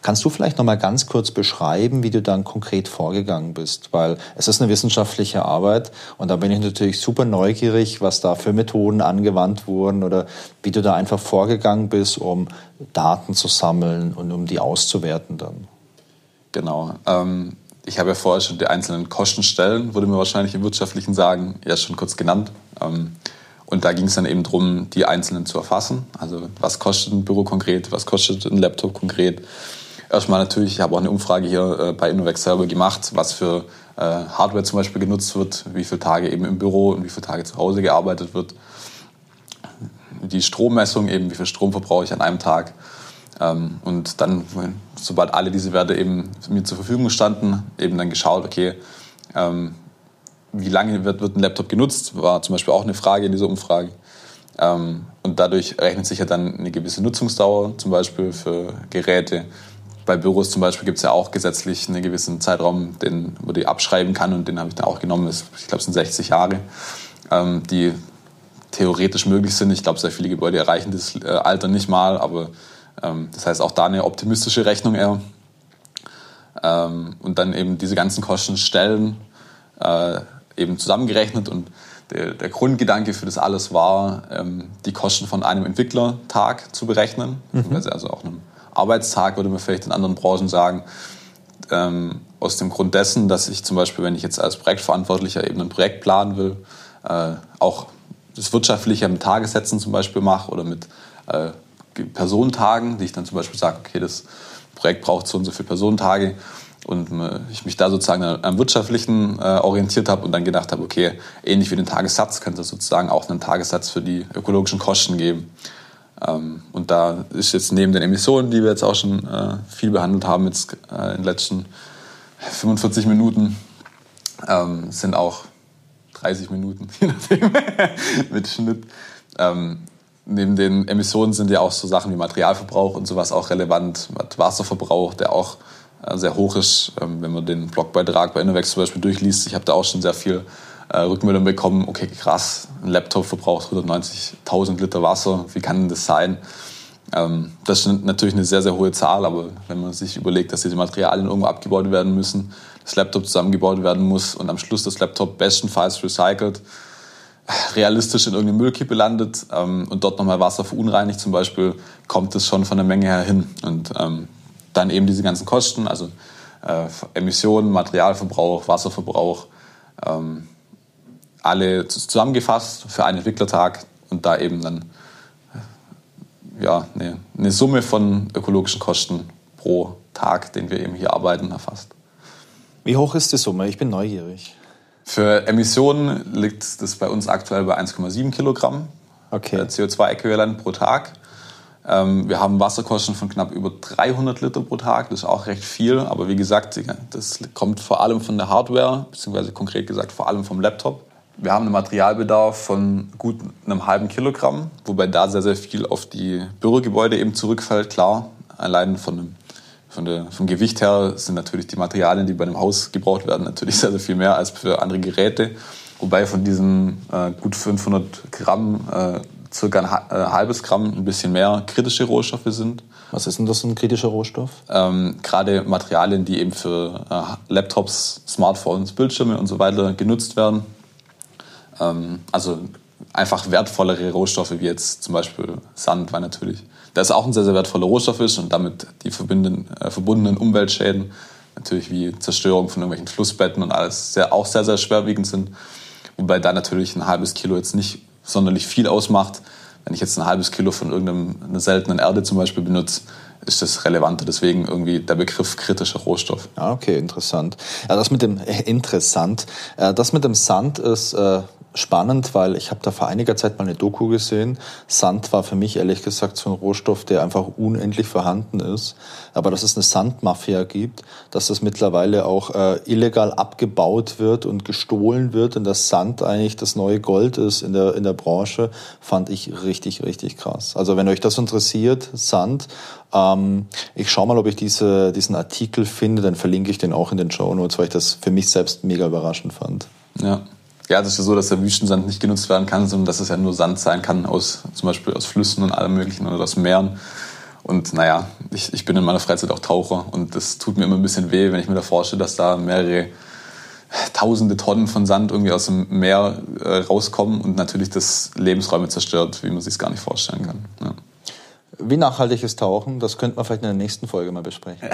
Kannst du vielleicht noch mal ganz kurz beschreiben, wie du dann konkret vorgegangen bist? Weil es ist eine wissenschaftliche Arbeit und da bin ich natürlich super neugierig, was da für Methoden angewandt wurden oder wie du da einfach vorgegangen bist, um Daten zu sammeln und um die auszuwerten dann. Genau. Ähm, ich habe ja vorher schon die einzelnen Kostenstellen, würde man wahrscheinlich im Wirtschaftlichen sagen, ja schon kurz genannt. Ähm, und da ging es dann eben darum, die einzelnen zu erfassen. Also was kostet ein Büro konkret, was kostet ein Laptop konkret, Erstmal natürlich, ich habe auch eine Umfrage hier äh, bei Innovex selber gemacht, was für äh, Hardware zum Beispiel genutzt wird, wie viele Tage eben im Büro und wie viele Tage zu Hause gearbeitet wird. Die Strommessung eben, wie viel Strom verbrauche ich an einem Tag. Ähm, und dann, sobald alle diese Werte eben mir zur Verfügung standen, eben dann geschaut, okay, ähm, wie lange wird, wird ein Laptop genutzt, war zum Beispiel auch eine Frage in dieser Umfrage. Ähm, und dadurch rechnet sich ja dann eine gewisse Nutzungsdauer, zum Beispiel für Geräte. Bei Büros zum Beispiel gibt es ja auch gesetzlich einen gewissen Zeitraum, den man die abschreiben kann und den habe ich dann auch genommen. Ich glaube, es sind 60 Jahre, ähm, die theoretisch möglich sind. Ich glaube, sehr viele Gebäude erreichen das äh, Alter nicht mal, aber ähm, das heißt auch da eine optimistische Rechnung eher. Ähm, und dann eben diese ganzen Kostenstellen äh, eben zusammengerechnet und der, der, Grundgedanke für das alles war, ähm, die Kosten von einem Entwicklertag zu berechnen, mhm. also auch einem Arbeitstag, würde man vielleicht in anderen Branchen sagen. Ähm, aus dem Grund dessen, dass ich zum Beispiel, wenn ich jetzt als Projektverantwortlicher eben ein Projekt planen will, äh, auch das Wirtschaftliche mit Tagessätzen zum Beispiel mache oder mit äh, Personentagen, die ich dann zum Beispiel sage, okay, das Projekt braucht so und so viele Personentage und äh, ich mich da sozusagen am Wirtschaftlichen äh, orientiert habe und dann gedacht habe, okay, ähnlich wie den Tagessatz könnte es sozusagen auch einen Tagessatz für die ökologischen Kosten geben. Ähm, und da ist jetzt neben den Emissionen, die wir jetzt auch schon äh, viel behandelt haben, jetzt äh, in den letzten 45 Minuten, ähm, sind auch 30 Minuten, je nachdem, mit Schnitt. Ähm, neben den Emissionen sind ja auch so Sachen wie Materialverbrauch und sowas auch relevant. Wasserverbrauch, der auch äh, sehr hoch ist. Wenn man den Blogbeitrag bei Innovex zum Beispiel durchliest, ich habe da auch schon sehr viel äh, Rückmeldung bekommen, okay, krass, ein Laptop verbraucht 190.000 Liter Wasser, wie kann denn das sein? Ähm, das ist natürlich eine sehr, sehr hohe Zahl, aber wenn man sich überlegt, dass diese Materialien irgendwo abgebaut werden müssen, das Laptop zusammengebaut werden muss und am Schluss das Laptop bestenfalls recycelt, realistisch in irgendeine Müllkippe landet ähm, und dort nochmal Wasser verunreinigt zum Beispiel, kommt es schon von der Menge her hin. Und ähm, dann eben diese ganzen Kosten, also äh, Emissionen, Materialverbrauch, Wasserverbrauch, ähm, alle zusammengefasst für einen Entwicklertag und da eben dann äh, ja, eine, eine Summe von ökologischen Kosten pro Tag, den wir eben hier arbeiten, erfasst. Wie hoch ist die Summe? Ich bin neugierig. Für Emissionen liegt das bei uns aktuell bei 1,7 Kilogramm okay. Äh, CO2-Äquivalent pro Tag. Ähm, wir haben Wasserkosten von knapp über 300 Liter pro Tag. Das ist auch recht viel. Aber wie gesagt, das kommt vor allem von der Hardware, beziehungsweise konkret gesagt vor allem vom Laptop. Wir haben einen Materialbedarf von gut einem halben Kilogramm, wobei da sehr, sehr viel auf die Bürogebäude eben zurückfällt. Klar, allein von dem von der, vom Gewicht her sind natürlich die Materialien, die bei einem Haus gebraucht werden, natürlich sehr, sehr viel mehr als für andere Geräte. Wobei von diesen äh, gut 500 Gramm äh, circa ein äh, halbes Gramm ein bisschen mehr kritische Rohstoffe sind. Was ist denn das ein kritischer Rohstoff? Ähm, gerade Materialien, die eben für äh, Laptops, Smartphones, Bildschirme und so weiter genutzt werden. Ähm, also einfach wertvollere Rohstoffe wie jetzt zum Beispiel Sand, weil natürlich das auch ein sehr, sehr wertvoller Rohstoff ist und damit die verbundenen, äh, verbundenen Umweltschäden, natürlich wie Zerstörung von irgendwelchen Flussbetten und alles, sehr, auch sehr, sehr schwerwiegend sind. Wobei da natürlich ein halbes Kilo jetzt nicht sonderlich viel ausmacht. Wenn ich jetzt ein halbes Kilo von irgendeiner seltenen Erde zum Beispiel benutze, ist das relevanter. Deswegen irgendwie der Begriff kritischer Rohstoff. Ah, okay, interessant. Ja, das mit dem äh, interessant. Äh, das mit dem Sand ist äh, spannend, weil ich habe da vor einiger Zeit mal eine Doku gesehen. Sand war für mich ehrlich gesagt so ein Rohstoff, der einfach unendlich vorhanden ist. Aber dass es eine Sandmafia gibt, dass das mittlerweile auch illegal abgebaut wird und gestohlen wird und dass Sand eigentlich das neue Gold ist in der, in der Branche, fand ich richtig, richtig krass. Also wenn euch das interessiert, Sand, ähm, ich schaue mal, ob ich diese, diesen Artikel finde, dann verlinke ich den auch in den Show Notes, weil ich das für mich selbst mega überraschend fand. Ja. Ja, es ist ja so, dass der Wüstensand nicht genutzt werden kann, sondern dass es ja nur Sand sein kann, aus, zum Beispiel aus Flüssen und allem Möglichen oder aus Meeren. Und naja, ich, ich bin in meiner Freizeit auch Taucher und das tut mir immer ein bisschen weh, wenn ich mir da vorstelle, dass da mehrere tausende Tonnen von Sand irgendwie aus dem Meer äh, rauskommen und natürlich das Lebensräume zerstört, wie man sich es gar nicht vorstellen kann. Ja. Wie nachhaltig ist Tauchen? Das könnte man vielleicht in der nächsten Folge mal besprechen.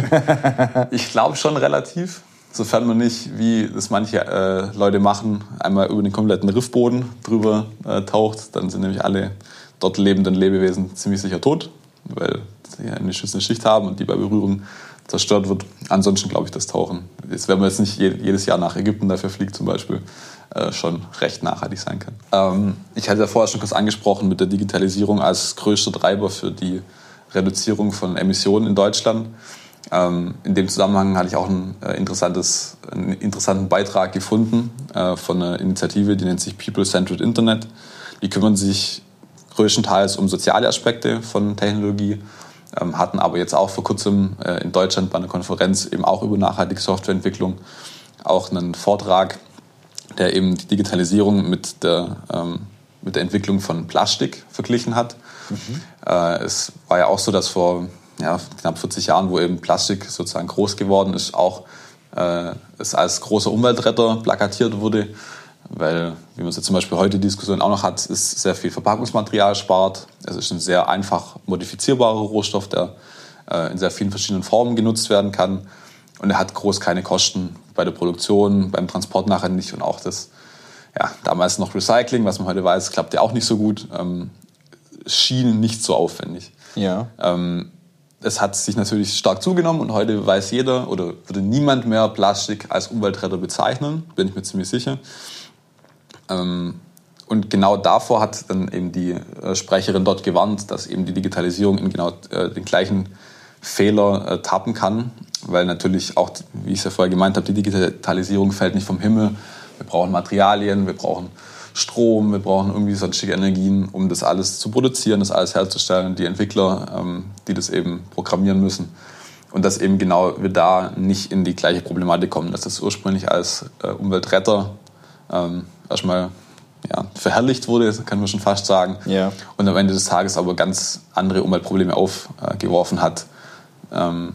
ich glaube schon relativ sofern man nicht, wie das manche äh, Leute machen, einmal über den kompletten Riffboden drüber äh, taucht, dann sind nämlich alle dort lebenden Lebewesen ziemlich sicher tot, weil sie eine schützende Schicht haben und die bei Berührung zerstört wird. Ansonsten glaube ich, das Tauchen, jetzt, wenn man jetzt nicht jedes Jahr nach Ägypten dafür fliegt zum Beispiel, äh, schon recht nachhaltig sein kann. Ähm, ich hatte ja vorher schon kurz angesprochen mit der Digitalisierung als größter Treiber für die Reduzierung von Emissionen in Deutschland. Ähm, in dem Zusammenhang hatte ich auch ein, äh, interessantes, einen interessanten Beitrag gefunden äh, von einer Initiative, die nennt sich People Centered Internet. Die kümmern sich größtenteils um soziale Aspekte von Technologie, hatten aber jetzt auch vor kurzem äh, in Deutschland bei einer Konferenz eben auch über nachhaltige Softwareentwicklung auch einen Vortrag, der eben die Digitalisierung mit der, ähm, mit der Entwicklung von Plastik verglichen hat. Mhm. Äh, es war ja auch so, dass vor ja, knapp 40 Jahren, wo eben Plastik sozusagen groß geworden ist, auch äh, es als großer Umweltretter plakatiert wurde, weil, wie man es jetzt zum Beispiel heute die Diskussion auch noch hat, ist sehr viel Verpackungsmaterial spart. Es ist ein sehr einfach modifizierbarer Rohstoff, der äh, in sehr vielen verschiedenen Formen genutzt werden kann. Und er hat groß keine Kosten bei der Produktion, beim Transport nachher nicht und auch das, ja, damals noch Recycling, was man heute weiß, klappt ja auch nicht so gut, ähm, schien nicht so aufwendig. Ja. Ähm, es hat sich natürlich stark zugenommen und heute weiß jeder oder würde niemand mehr Plastik als Umweltretter bezeichnen, bin ich mir ziemlich sicher. Ähm, und genau davor hat dann eben die äh, Sprecherin dort gewarnt, dass eben die Digitalisierung in genau äh, den gleichen Fehler äh, tappen kann, weil natürlich auch, wie ich es ja vorher gemeint habe, die Digitalisierung fällt nicht vom Himmel. Wir brauchen Materialien, wir brauchen Strom, wir brauchen irgendwie sonstige Energien, um das alles zu produzieren, das alles herzustellen. Die Entwickler, ähm, die das eben programmieren müssen. Und dass eben genau wir da nicht in die gleiche Problematik kommen, dass das ursprünglich als Umweltretter ähm, erstmal ja, verherrlicht wurde, kann man schon fast sagen. Ja. Und am Ende des Tages aber ganz andere Umweltprobleme aufgeworfen hat. Ähm,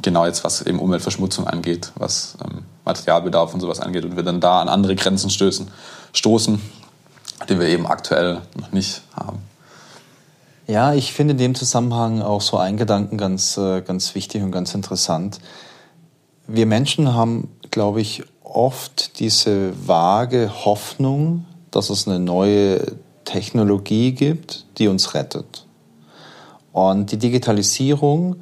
genau jetzt, was eben Umweltverschmutzung angeht, was ähm, Materialbedarf und sowas angeht. Und wir dann da an andere Grenzen stößen stoßen, die wir eben aktuell noch nicht haben. Ja, ich finde in dem Zusammenhang auch so einen Gedanken ganz, äh, ganz wichtig und ganz interessant. Wir Menschen haben, glaube ich, oft diese vage Hoffnung, dass es eine neue Technologie gibt, die uns rettet. Und die Digitalisierung,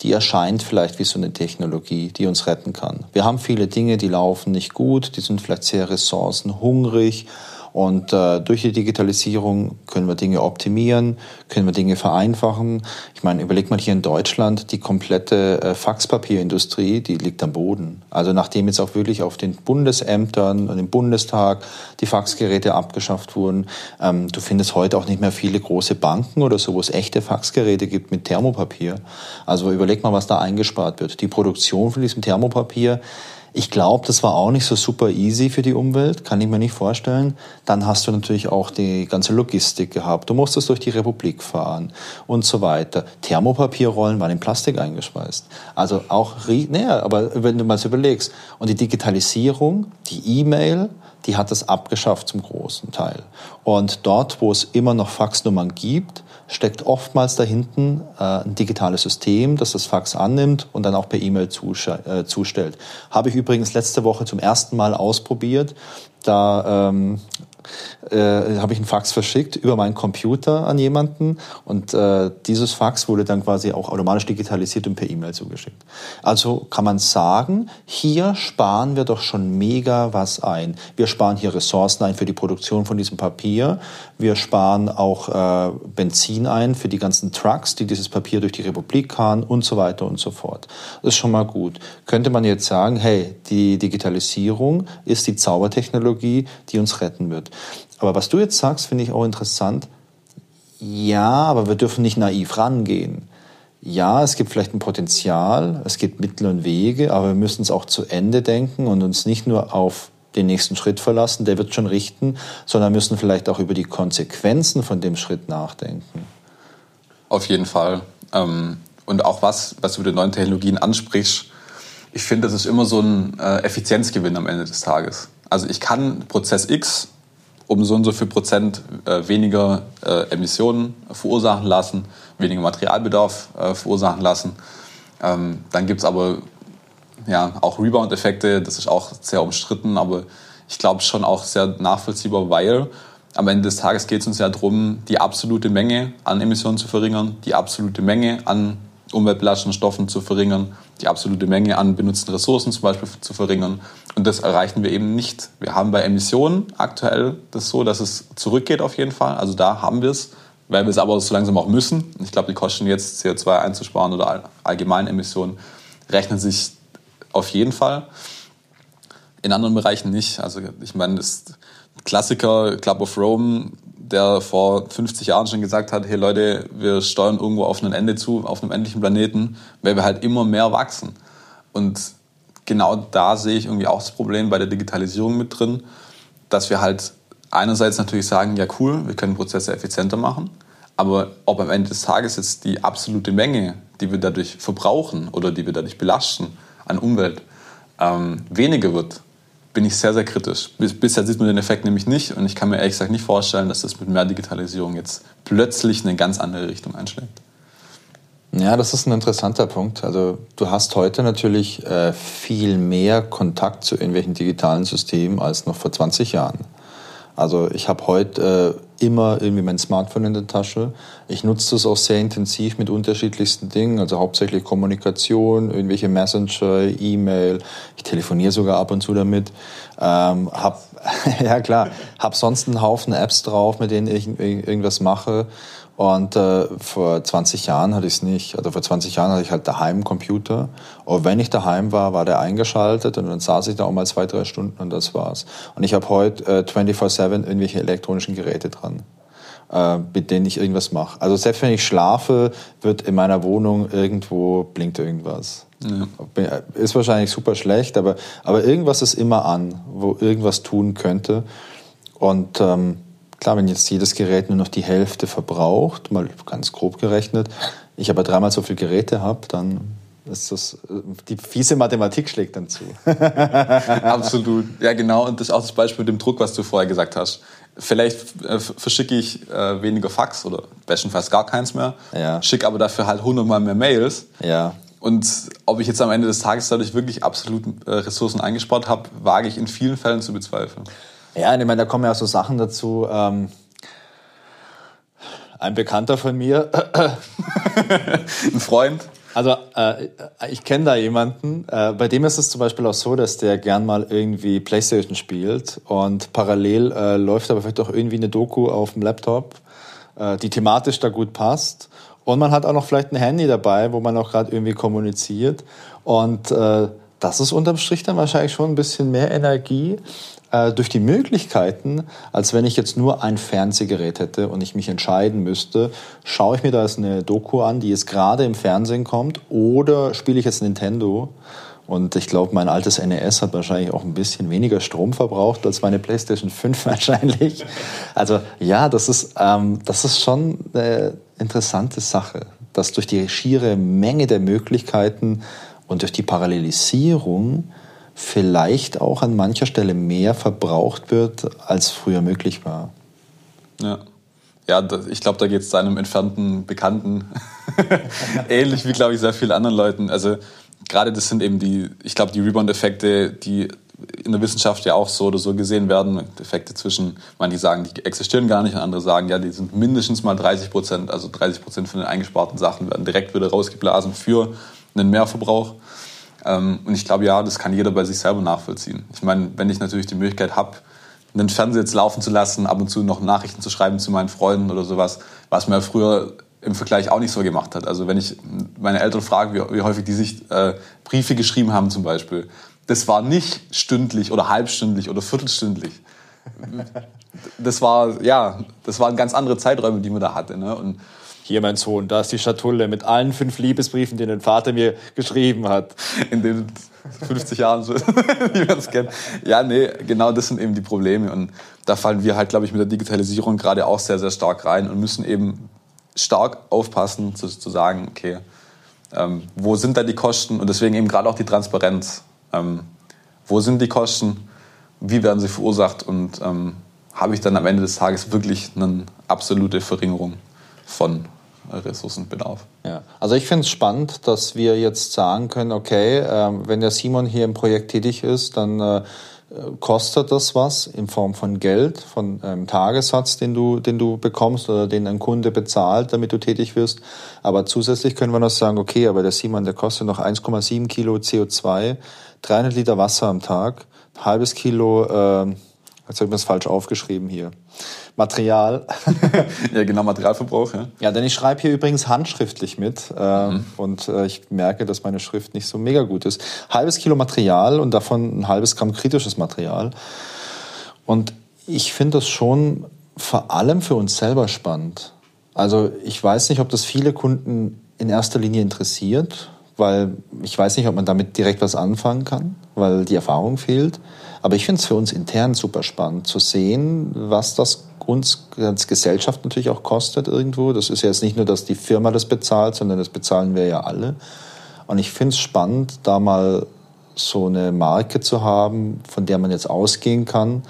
die erscheint vielleicht wie so eine Technologie, die uns retten kann. Wir haben viele Dinge, die laufen nicht gut, die sind vielleicht sehr ressourcenhungrig und äh, durch die Digitalisierung können wir Dinge optimieren, können wir Dinge vereinfachen. Ich meine, überlegt mal hier in Deutschland, die komplette äh, Faxpapierindustrie, die liegt am Boden. Also nachdem jetzt auch wirklich auf den Bundesämtern und im Bundestag die Faxgeräte abgeschafft wurden, ähm, du findest heute auch nicht mehr viele große Banken oder so, wo es echte Faxgeräte gibt mit Thermopapier. Also überleg mal, was da eingespart wird. Die Produktion von diesem Thermopapier, ich glaube, das war auch nicht so super easy für die Umwelt, kann ich mir nicht vorstellen. Dann hast du natürlich auch die ganze Logistik gehabt. Du musstest durch die Republik fahren und so weiter. Thermopapierrollen waren in Plastik eingeschweißt. Also auch, naja, aber wenn du mal so überlegst. Und die Digitalisierung, die E-Mail, die hat das abgeschafft zum großen Teil. Und dort, wo es immer noch Faxnummern gibt, steckt oftmals dahinten äh, ein digitales System, das das Fax annimmt und dann auch per E-Mail äh, zustellt. Habe ich übrigens letzte Woche zum ersten Mal ausprobiert. Da ähm, äh, habe ich einen Fax verschickt über meinen Computer an jemanden und äh, dieses Fax wurde dann quasi auch automatisch digitalisiert und per E-Mail zugeschickt. Also kann man sagen, hier sparen wir doch schon mega was ein. Wir sparen hier Ressourcen ein für die Produktion von diesem Papier. Wir sparen auch äh, Benzin ein für die ganzen Trucks, die dieses Papier durch die Republik fahren und so weiter und so fort. Das ist schon mal gut. Könnte man jetzt sagen, hey, die Digitalisierung ist die Zaubertechnologie, die uns retten wird. Aber was du jetzt sagst, finde ich auch interessant. Ja, aber wir dürfen nicht naiv rangehen. Ja, es gibt vielleicht ein Potenzial, es gibt Mittel und Wege, aber wir müssen es auch zu Ende denken und uns nicht nur auf den nächsten Schritt verlassen, der wird schon richten, sondern müssen vielleicht auch über die Konsequenzen von dem Schritt nachdenken. Auf jeden Fall. Ähm, und auch was, was du mit den neuen Technologien ansprichst, ich finde, das ist immer so ein äh, Effizienzgewinn am Ende des Tages. Also ich kann Prozess X um so und so viel Prozent äh, weniger äh, Emissionen verursachen lassen, weniger Materialbedarf äh, verursachen lassen. Ähm, dann gibt es aber ja, auch Rebound-Effekte, das ist auch sehr umstritten, aber ich glaube schon auch sehr nachvollziehbar, weil am Ende des Tages geht es uns ja darum, die absolute Menge an Emissionen zu verringern, die absolute Menge an umweltbelastenden Stoffen zu verringern, die absolute Menge an benutzten Ressourcen zum Beispiel zu verringern. Und das erreichen wir eben nicht. Wir haben bei Emissionen aktuell das so, dass es zurückgeht auf jeden Fall. Also da haben wir es weil wir es aber so langsam auch müssen. Ich glaube, die Kosten jetzt CO2 einzusparen oder allgemeine Emissionen rechnen sich auf jeden Fall. In anderen Bereichen nicht. Also ich meine, das Klassiker Club of Rome, der vor 50 Jahren schon gesagt hat, hey Leute, wir steuern irgendwo auf ein Ende zu, auf einem endlichen Planeten, weil wir halt immer mehr wachsen. Und genau da sehe ich irgendwie auch das Problem bei der Digitalisierung mit drin, dass wir halt einerseits natürlich sagen, ja cool, wir können Prozesse effizienter machen, aber ob am Ende des Tages jetzt die absolute Menge, die wir dadurch verbrauchen oder die wir dadurch belasten an Umwelt, ähm, weniger wird, bin ich sehr, sehr kritisch. Bis, bisher sieht man den Effekt nämlich nicht und ich kann mir ehrlich gesagt nicht vorstellen, dass das mit mehr Digitalisierung jetzt plötzlich eine ganz andere Richtung einschlägt. Ja, das ist ein interessanter Punkt. Also du hast heute natürlich äh, viel mehr Kontakt zu irgendwelchen digitalen Systemen als noch vor 20 Jahren. Also ich habe heute äh, immer irgendwie mein Smartphone in der Tasche. Ich nutze das auch sehr intensiv mit unterschiedlichsten Dingen, also hauptsächlich Kommunikation, irgendwelche Messenger, E-Mail. Ich telefoniere sogar ab und zu damit. Ähm, hab, ja klar, hab sonst einen Haufen Apps drauf, mit denen ich irgendwas mache. Und äh, vor 20 Jahren hatte ich es nicht. Also vor 20 Jahren hatte ich halt daheim einen Computer. Und wenn ich daheim war, war der eingeschaltet und dann saß ich da auch mal zwei, drei Stunden und das war's. Und ich habe heute äh, 24-7 irgendwelche elektronischen Geräte dran, äh, mit denen ich irgendwas mache. Also selbst wenn ich schlafe, wird in meiner Wohnung irgendwo blinkt irgendwas. Ja. Äh, ist wahrscheinlich super schlecht, aber, aber irgendwas ist immer an, wo irgendwas tun könnte. Und ähm, Klar, wenn jetzt jedes Gerät nur noch die Hälfte verbraucht, mal ganz grob gerechnet, ich aber dreimal so viele Geräte habe, dann das, die fiese Mathematik schlägt dann zu. Absolut. Ja, genau. Und das ist auch das Beispiel mit dem Druck, was du vorher gesagt hast. Vielleicht äh, verschicke ich äh, weniger Fax oder bestenfalls gar keins mehr, ja. schicke aber dafür halt hundertmal mehr Mails. Ja. Und ob ich jetzt am Ende des Tages dadurch wirklich absolut äh, Ressourcen eingespart habe, wage ich in vielen Fällen zu bezweifeln. Ja, ich meine, da kommen ja auch so Sachen dazu. Ähm, ein Bekannter von mir, ein Freund. Also äh, ich kenne da jemanden, äh, bei dem ist es zum Beispiel auch so, dass der gern mal irgendwie Playstation spielt und parallel äh, läuft aber vielleicht auch irgendwie eine Doku auf dem Laptop, äh, die thematisch da gut passt. Und man hat auch noch vielleicht ein Handy dabei, wo man auch gerade irgendwie kommuniziert. Und äh, das ist unterm Strich dann wahrscheinlich schon ein bisschen mehr Energie, äh, durch die Möglichkeiten, als wenn ich jetzt nur ein Fernsehgerät hätte und ich mich entscheiden müsste, schaue ich mir da jetzt eine Doku an, die jetzt gerade im Fernsehen kommt, oder spiele ich jetzt Nintendo? Und ich glaube, mein altes NES hat wahrscheinlich auch ein bisschen weniger Strom verbraucht als meine PlayStation 5 wahrscheinlich. Also ja, das ist, ähm, das ist schon eine interessante Sache, dass durch die schiere Menge der Möglichkeiten und durch die Parallelisierung vielleicht auch an mancher Stelle mehr verbraucht wird, als früher möglich war. Ja. Ja, ich glaube, da geht es seinem entfernten Bekannten ähnlich wie, glaube ich, sehr vielen anderen Leuten. Also gerade das sind eben die, ich glaube, die Rebound-Effekte, die in der Wissenschaft ja auch so oder so gesehen werden. Effekte zwischen, manche sagen, die existieren gar nicht und andere sagen, ja, die sind mindestens mal 30 Prozent, also 30 Prozent von den eingesparten Sachen werden direkt wieder rausgeblasen für einen Mehrverbrauch. Ähm, und ich glaube, ja, das kann jeder bei sich selber nachvollziehen. Ich meine, wenn ich natürlich die Möglichkeit habe, einen Fernseher jetzt laufen zu lassen, ab und zu noch Nachrichten zu schreiben zu meinen Freunden oder sowas, was man ja früher im Vergleich auch nicht so gemacht hat. Also wenn ich meine Eltern frage, wie, häufig die sich äh, Briefe geschrieben haben zum Beispiel, das war nicht stündlich oder halbstündlich oder viertelstündlich. Das war, ja, das waren ganz andere Zeiträume, die man da hatte. Ne? Und hier mein Sohn, da ist die Schatulle mit allen fünf Liebesbriefen, die dein Vater mir geschrieben hat. In den 50 Jahren, wie man es kennt. Ja, nee, genau das sind eben die Probleme. Und da fallen wir halt, glaube ich, mit der Digitalisierung gerade auch sehr, sehr stark rein und müssen eben stark aufpassen, zu, zu sagen, okay, ähm, wo sind da die Kosten? Und deswegen eben gerade auch die Transparenz. Ähm, wo sind die Kosten? Wie werden sie verursacht? Und ähm, habe ich dann am Ende des Tages wirklich eine absolute Verringerung von Ressourcenbedarf. Ja. Also ich finde es spannend, dass wir jetzt sagen können, okay, äh, wenn der Simon hier im Projekt tätig ist, dann äh, kostet das was in Form von Geld, von einem Tagessatz, den du, den du bekommst oder den ein Kunde bezahlt, damit du tätig wirst. Aber zusätzlich können wir noch sagen, okay, aber der Simon, der kostet noch 1,7 Kilo CO2, 300 Liter Wasser am Tag, halbes Kilo, äh, jetzt habe ich das falsch aufgeschrieben hier, Material. ja, genau, Materialverbrauch. Ja, ja denn ich schreibe hier übrigens handschriftlich mit äh, mhm. und äh, ich merke, dass meine Schrift nicht so mega gut ist. Halbes Kilo Material und davon ein halbes Gramm kritisches Material. Und ich finde das schon vor allem für uns selber spannend. Also ich weiß nicht, ob das viele Kunden in erster Linie interessiert, weil ich weiß nicht, ob man damit direkt was anfangen kann, weil die Erfahrung fehlt. Aber ich finde es für uns intern super spannend zu sehen, was das uns als Gesellschaft natürlich auch kostet irgendwo. Das ist ja jetzt nicht nur, dass die Firma das bezahlt, sondern das bezahlen wir ja alle. Und ich finde es spannend, da mal so eine Marke zu haben, von der man jetzt ausgehen kann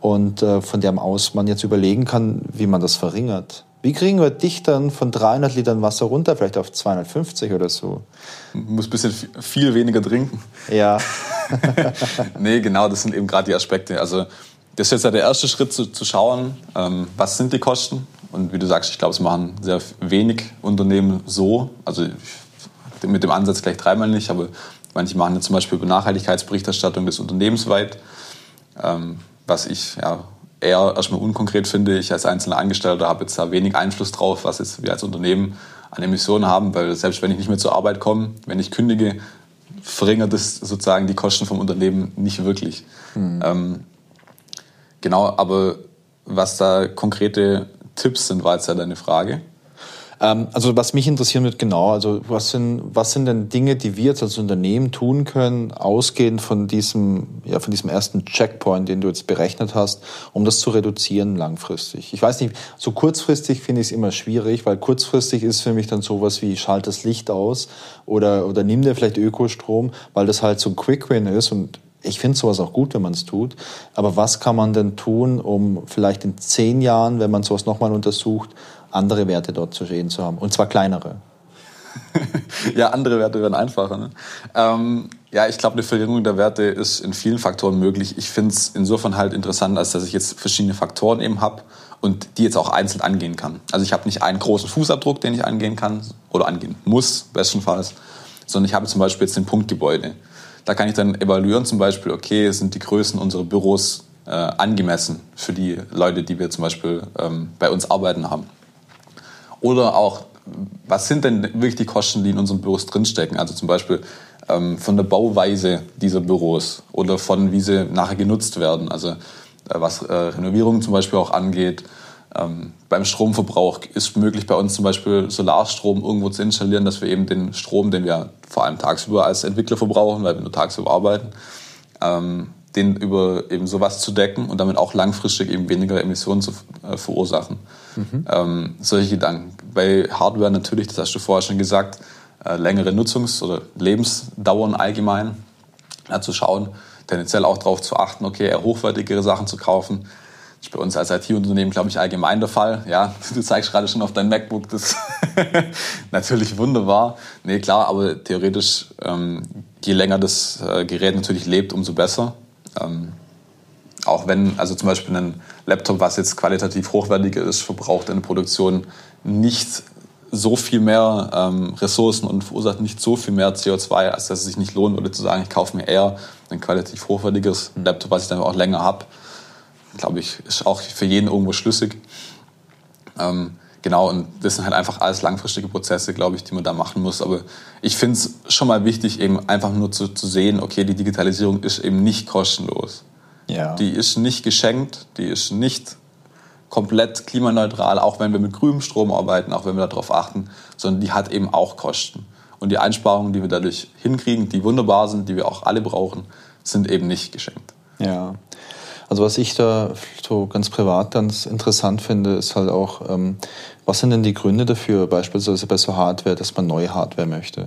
und äh, von der aus man jetzt überlegen kann, wie man das verringert. Wie kriegen wir dich dann von 300 Litern Wasser runter, vielleicht auf 250 oder so? Muss ein bisschen viel weniger trinken. Ja. nee, genau, das sind eben gerade die Aspekte. Also das ist jetzt ja der erste Schritt zu, zu schauen, ähm, was sind die Kosten. Und wie du sagst, ich glaube, es machen sehr wenig Unternehmen so. Also mit dem Ansatz gleich dreimal nicht, aber manche machen jetzt zum Beispiel über Nachhaltigkeitsberichterstattung des Unternehmens weit. Ähm, was ich ja, eher erstmal unkonkret finde. Ich als einzelner Angestellter habe jetzt da wenig Einfluss drauf, was jetzt wir als Unternehmen an Emissionen haben, weil selbst wenn ich nicht mehr zur Arbeit komme, wenn ich kündige, verringert es sozusagen die Kosten vom Unternehmen nicht wirklich. Mhm. Ähm, genau, aber was da konkrete Tipps sind, war jetzt ja deine Frage. Ähm, also was mich interessieren wird genau, also was sind, was sind denn Dinge, die wir jetzt als Unternehmen tun können, ausgehend von diesem, ja, von diesem ersten Checkpoint, den du jetzt berechnet hast, um das zu reduzieren langfristig? Ich weiß nicht, so kurzfristig finde ich es immer schwierig, weil kurzfristig ist für mich dann sowas wie schalt das Licht aus oder, oder nimm dir vielleicht Ökostrom, weil das halt so ein Quick-Win ist und ich finde sowas auch gut, wenn man es tut. Aber was kann man denn tun, um vielleicht in zehn Jahren, wenn man sowas nochmal untersucht, andere Werte dort zu stehen zu haben. Und zwar kleinere. ja, andere Werte werden einfacher. Ne? Ähm, ja, ich glaube, eine Verringerung der Werte ist in vielen Faktoren möglich. Ich finde es insofern halt interessant, als dass ich jetzt verschiedene Faktoren eben habe und die jetzt auch einzeln angehen kann. Also ich habe nicht einen großen Fußabdruck, den ich angehen kann oder angehen muss, bestenfalls, sondern ich habe zum Beispiel jetzt den Punktgebäude. Da kann ich dann evaluieren, zum Beispiel, okay, sind die Größen unserer Büros äh, angemessen für die Leute, die wir zum Beispiel ähm, bei uns arbeiten haben. Oder auch, was sind denn wirklich die Kosten, die in unseren Büros drinstecken? Also zum Beispiel ähm, von der Bauweise dieser Büros oder von wie sie nachher genutzt werden. Also äh, was äh, Renovierungen zum Beispiel auch angeht. Ähm, beim Stromverbrauch ist möglich bei uns zum Beispiel Solarstrom irgendwo zu installieren, dass wir eben den Strom, den wir vor allem tagsüber als Entwickler verbrauchen, weil wir nur tagsüber arbeiten, ähm, den über eben sowas zu decken und damit auch langfristig eben weniger Emissionen zu äh, verursachen. Mhm. Ähm, solche Gedanken. Bei Hardware natürlich, das hast du vorher schon gesagt, äh, längere Nutzungs- oder Lebensdauern allgemein ja, zu schauen, tendenziell auch darauf zu achten, okay, eher hochwertigere Sachen zu kaufen. Das ist bei uns als IT-Unternehmen, glaube ich, allgemein der Fall. Ja, du zeigst gerade schon auf dein MacBook, das natürlich wunderbar. Nee, klar, aber theoretisch, ähm, je länger das äh, Gerät natürlich lebt, umso besser. Ähm, auch wenn, also zum Beispiel ein Laptop, was jetzt qualitativ hochwertiger ist, verbraucht in der Produktion nicht so viel mehr ähm, Ressourcen und verursacht nicht so viel mehr CO2, als dass es sich nicht lohnen würde zu sagen, ich kaufe mir eher ein qualitativ hochwertiges Laptop, was ich dann auch länger habe. Glaube ich, ist auch für jeden irgendwo schlüssig. Ähm, genau, und das sind halt einfach alles langfristige Prozesse, glaube ich, die man da machen muss. Aber ich finde es schon mal wichtig, eben einfach nur zu, zu sehen, okay, die Digitalisierung ist eben nicht kostenlos. Ja. Die ist nicht geschenkt, die ist nicht komplett klimaneutral, auch wenn wir mit grünem Strom arbeiten, auch wenn wir darauf achten, sondern die hat eben auch Kosten. Und die Einsparungen, die wir dadurch hinkriegen, die wunderbar sind, die wir auch alle brauchen, sind eben nicht geschenkt. Ja. Also was ich da so ganz privat ganz interessant finde, ist halt auch, ähm, was sind denn die Gründe dafür, beispielsweise bei so Hardware, dass man neue Hardware möchte?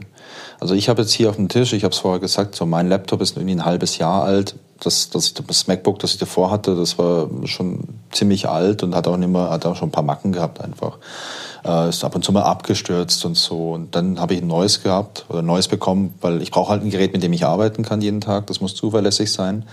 Also ich habe jetzt hier auf dem Tisch, ich habe es vorher gesagt, so mein Laptop ist irgendwie ein halbes Jahr alt. Das, das, das MacBook, das ich davor hatte, das war schon ziemlich alt und hat auch nicht mehr, hat auch schon ein paar Macken gehabt einfach. Äh, ist ab und zu mal abgestürzt und so. Und dann habe ich ein neues gehabt oder ein neues bekommen, weil ich brauche halt ein Gerät, mit dem ich arbeiten kann jeden Tag. Das muss zuverlässig sein.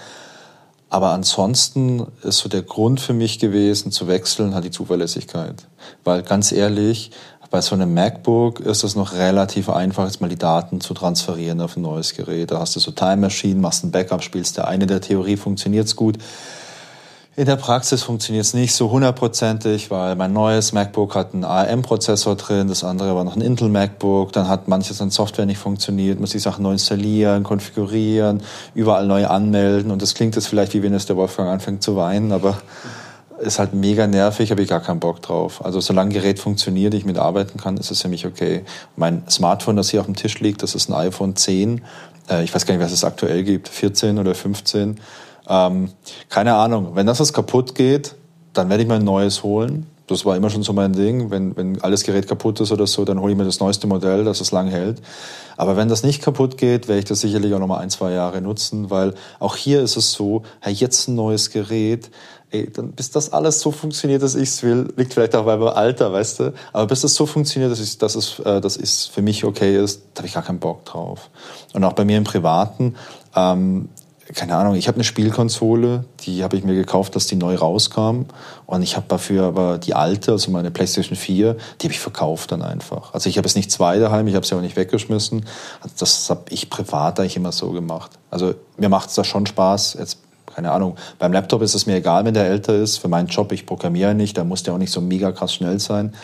Aber ansonsten ist so der Grund für mich gewesen, zu wechseln, hat die Zuverlässigkeit. Weil ganz ehrlich, bei so einem MacBook ist es noch relativ einfach, jetzt mal die Daten zu transferieren auf ein neues Gerät. Da hast du so Time Machine, machst ein Backup, spielst der eine der Theorie, funktioniert's gut. In der Praxis funktioniert es nicht so hundertprozentig, weil mein neues MacBook hat einen ARM-Prozessor drin, das andere war noch ein Intel MacBook, dann hat manches an Software nicht funktioniert, muss die Sachen neu installieren, konfigurieren, überall neu anmelden und das klingt jetzt vielleicht wie wenn es der Wolfgang anfängt zu weinen, aber ist halt mega nervig, habe ich gar keinen Bock drauf. Also solange Gerät funktioniert, ich mitarbeiten kann, ist es für mich okay. Mein Smartphone, das hier auf dem Tisch liegt, das ist ein iPhone 10. Äh, ich weiß gar nicht, was es aktuell gibt, 14 oder 15. Ähm, keine Ahnung, wenn das was kaputt geht, dann werde ich mir ein neues holen. Das war immer schon so mein Ding. Wenn, wenn alles Gerät kaputt ist oder so, dann hole ich mir das neueste Modell, das es lang hält. Aber wenn das nicht kaputt geht, werde ich das sicherlich auch noch mal ein, zwei Jahre nutzen, weil auch hier ist es so, hey, jetzt ein neues Gerät, ey, dann, bis das alles so funktioniert, dass ich es will, liegt vielleicht auch bei meinem Alter, weißt du, aber bis das so funktioniert, dass, ich, dass, es, äh, dass es für mich okay ist, da habe ich gar keinen Bock drauf. Und auch bei mir im Privaten, ähm, keine Ahnung, ich habe eine Spielkonsole, die habe ich mir gekauft, dass die neu rauskam. Und ich habe dafür aber die alte, also meine PlayStation 4, die habe ich verkauft dann einfach. Also ich habe es nicht zwei daheim, ich habe sie aber nicht weggeschmissen. Also das habe ich privat eigentlich immer so gemacht. Also mir macht es da schon Spaß. Jetzt, keine Ahnung, beim Laptop ist es mir egal, wenn der älter ist. Für meinen Job, ich programmiere nicht, da muss der auch nicht so mega krass schnell sein.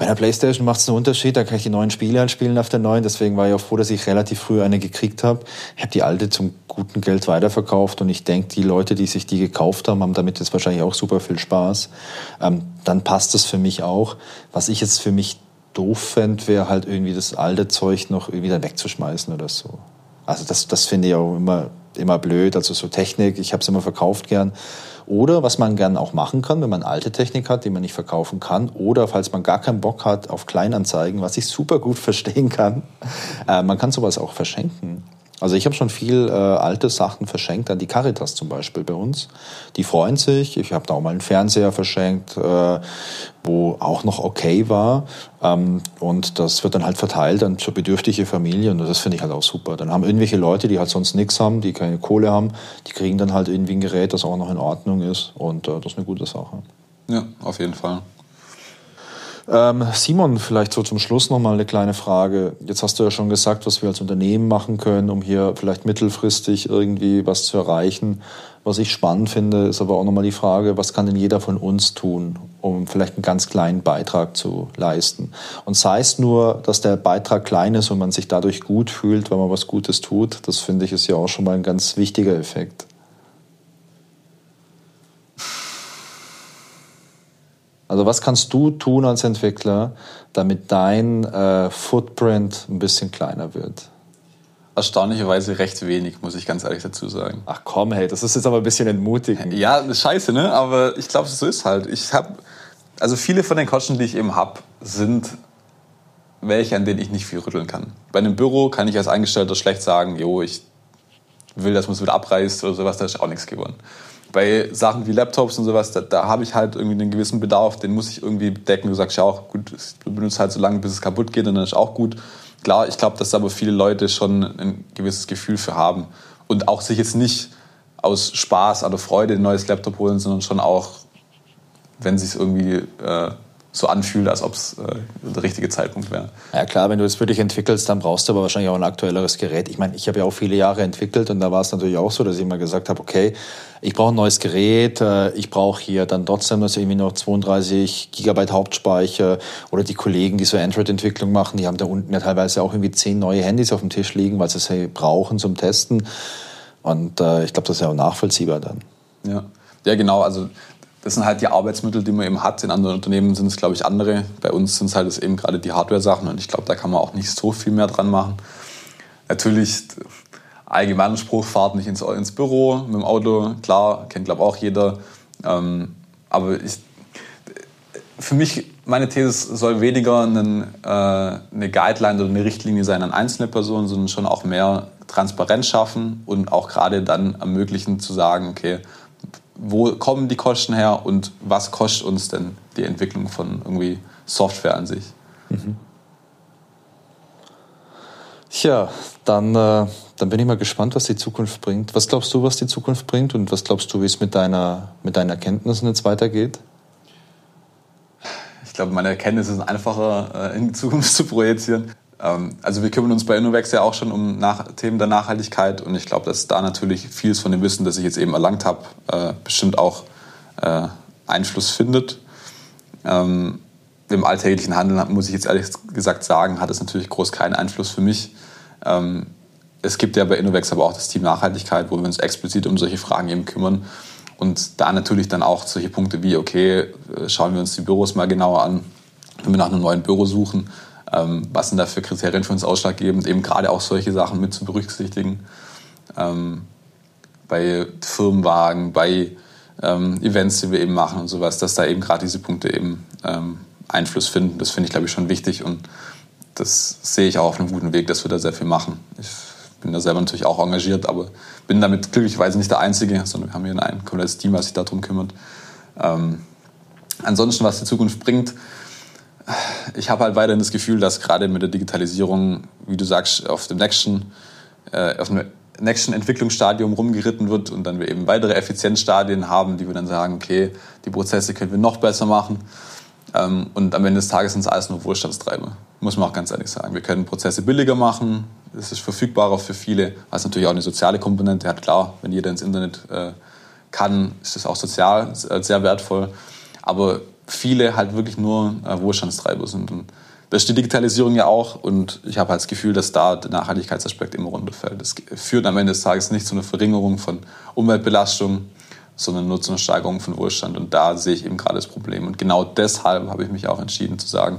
Bei der Playstation macht es einen Unterschied, da kann ich die neuen Spiele anspielen auf der neuen. Deswegen war ich auch froh, dass ich relativ früh eine gekriegt habe. Ich habe die alte zum guten Geld weiterverkauft und ich denke, die Leute, die sich die gekauft haben, haben damit jetzt wahrscheinlich auch super viel Spaß. Ähm, dann passt es für mich auch. Was ich jetzt für mich doof fände, wäre halt irgendwie das alte Zeug noch irgendwie dann wegzuschmeißen oder so. Also das, das finde ich auch immer, immer blöd. Also so Technik, ich habe es immer verkauft gern. Oder was man gern auch machen kann, wenn man alte Technik hat, die man nicht verkaufen kann, oder falls man gar keinen Bock hat auf Kleinanzeigen, was ich super gut verstehen kann, äh, man kann sowas auch verschenken. Also ich habe schon viel äh, alte Sachen verschenkt an die Caritas zum Beispiel bei uns. Die freuen sich. Ich habe da auch mal einen Fernseher verschenkt, äh, wo auch noch okay war. Ähm, und das wird dann halt verteilt an so bedürftige Familien. Und das finde ich halt auch super. Dann haben irgendwelche Leute, die halt sonst nichts haben, die keine Kohle haben, die kriegen dann halt irgendwie ein Gerät, das auch noch in Ordnung ist. Und äh, das ist eine gute Sache. Ja, auf jeden Fall. Ähm, Simon, vielleicht so zum Schluss noch mal eine kleine Frage. Jetzt hast du ja schon gesagt, was wir als Unternehmen machen können, um hier vielleicht mittelfristig irgendwie was zu erreichen. Was ich spannend finde, ist aber auch noch mal die Frage, was kann denn jeder von uns tun, um vielleicht einen ganz kleinen Beitrag zu leisten? Und sei es nur, dass der Beitrag klein ist und man sich dadurch gut fühlt, weil man was Gutes tut, das finde ich ist ja auch schon mal ein ganz wichtiger Effekt. Also was kannst du tun als Entwickler, damit dein äh, Footprint ein bisschen kleiner wird? Erstaunlicherweise recht wenig, muss ich ganz ehrlich dazu sagen. Ach komm, hey, das ist jetzt aber ein bisschen entmutigend. Ja, scheiße, ne? Aber ich glaube, so ist halt. Ich habe, also viele von den Kosten, die ich eben habe, sind welche, an denen ich nicht viel rütteln kann. Bei einem Büro kann ich als Eingestellter schlecht sagen, jo, ich will, dass man es wieder abreißt oder sowas, da ist auch nichts geworden bei Sachen wie Laptops und sowas, da, da habe ich halt irgendwie einen gewissen Bedarf, den muss ich irgendwie decken. Du sagst ja auch, gut, du benutzt halt so lange, bis es kaputt geht und dann ist auch gut. Klar, ich glaube, dass aber viele Leute schon ein gewisses Gefühl für haben und auch sich jetzt nicht aus Spaß oder Freude ein neues Laptop holen, sondern schon auch, wenn sie es irgendwie äh, so anfühlt, als ob es äh, der richtige Zeitpunkt wäre. Ja klar, wenn du es für dich entwickelst, dann brauchst du aber wahrscheinlich auch ein aktuelleres Gerät. Ich meine, ich habe ja auch viele Jahre entwickelt und da war es natürlich auch so, dass ich immer gesagt habe, okay, ich brauche ein neues Gerät, äh, ich brauche hier dann trotzdem dass irgendwie noch 32 Gigabyte Hauptspeicher oder die Kollegen, die so Android-Entwicklung machen, die haben da unten ja teilweise auch irgendwie zehn neue Handys auf dem Tisch liegen, weil sie sie brauchen zum Testen. Und äh, ich glaube, das ist ja auch nachvollziehbar dann. Ja. Ja, genau. Also das sind halt die Arbeitsmittel, die man eben hat. In anderen Unternehmen sind es, glaube ich, andere. Bei uns sind es halt eben gerade die Hardware-Sachen und ich glaube, da kann man auch nicht so viel mehr dran machen. Natürlich, allgemeiner Spruch, fahrt nicht ins, ins Büro mit dem Auto, klar, kennt, glaube ich, auch jeder. Ähm, aber ich, für mich, meine These soll weniger einen, äh, eine Guideline oder eine Richtlinie sein an einzelne Personen, sondern schon auch mehr Transparenz schaffen und auch gerade dann ermöglichen zu sagen, okay, wo kommen die Kosten her und was kostet uns denn die Entwicklung von irgendwie Software an sich. Mhm. Tja, dann, äh, dann bin ich mal gespannt, was die Zukunft bringt. Was glaubst du, was die Zukunft bringt und was glaubst du, wie es mit, deiner, mit deinen Erkenntnissen jetzt weitergeht? Ich glaube, meine Erkenntnisse sind einfacher äh, in die Zukunft zu projizieren. Ähm, also wir kümmern uns bei Innovex ja auch schon um nach Themen der Nachhaltigkeit und ich glaube, dass da natürlich vieles von dem Wissen, das ich jetzt eben erlangt habe, äh, bestimmt auch äh, Einfluss findet. Ähm, Im alltäglichen Handeln, muss ich jetzt ehrlich gesagt sagen, hat es natürlich groß keinen Einfluss für mich. Ähm, es gibt ja bei Innovex aber auch das Team Nachhaltigkeit, wo wir uns explizit um solche Fragen eben kümmern. Und da natürlich dann auch solche Punkte wie, okay, äh, schauen wir uns die Büros mal genauer an, wenn wir nach einem neuen Büro suchen, ähm, was sind da für Kriterien für uns ausschlaggebend, eben gerade auch solche Sachen mit zu berücksichtigen. Ähm, bei Firmenwagen, bei ähm, Events, die wir eben machen und sowas, dass da eben gerade diese Punkte eben ähm, Einfluss finden. Das finde ich, glaube ich, schon wichtig und das sehe ich auch auf einem guten Weg, dass wir da sehr viel machen. Ich bin da selber natürlich auch engagiert, aber bin damit glücklicherweise nicht der Einzige, sondern wir haben hier ein komplettes Team, was sich darum kümmert. Ähm, ansonsten, was die Zukunft bringt, ich habe halt weiterhin das Gefühl, dass gerade mit der Digitalisierung, wie du sagst, auf dem nächsten, äh, auf dem nächsten Entwicklungsstadium rumgeritten wird und dann wir eben weitere Effizienzstadien haben, die wir dann sagen, okay, die Prozesse können wir noch besser machen. Ähm, und am Ende des Tages sind es alles nur Wohlstandstreiber, muss man auch ganz ehrlich sagen. Wir können Prozesse billiger machen, es ist verfügbarer für viele, was natürlich auch eine soziale Komponente hat. Klar, wenn jeder ins Internet äh, kann, ist es auch sozial sehr wertvoll. Aber viele halt wirklich nur äh, Wohlstandstreiber sind. Und das ist die Digitalisierung ja auch. Und ich habe halt das Gefühl, dass da der Nachhaltigkeitsaspekt immer runterfällt. Das führt am Ende des Tages nicht zu einer Verringerung von Umweltbelastung, sondern nur zu einer Steigerung von Wohlstand. Und da sehe ich eben gerade das Problem. Und genau deshalb habe ich mich auch entschieden zu sagen,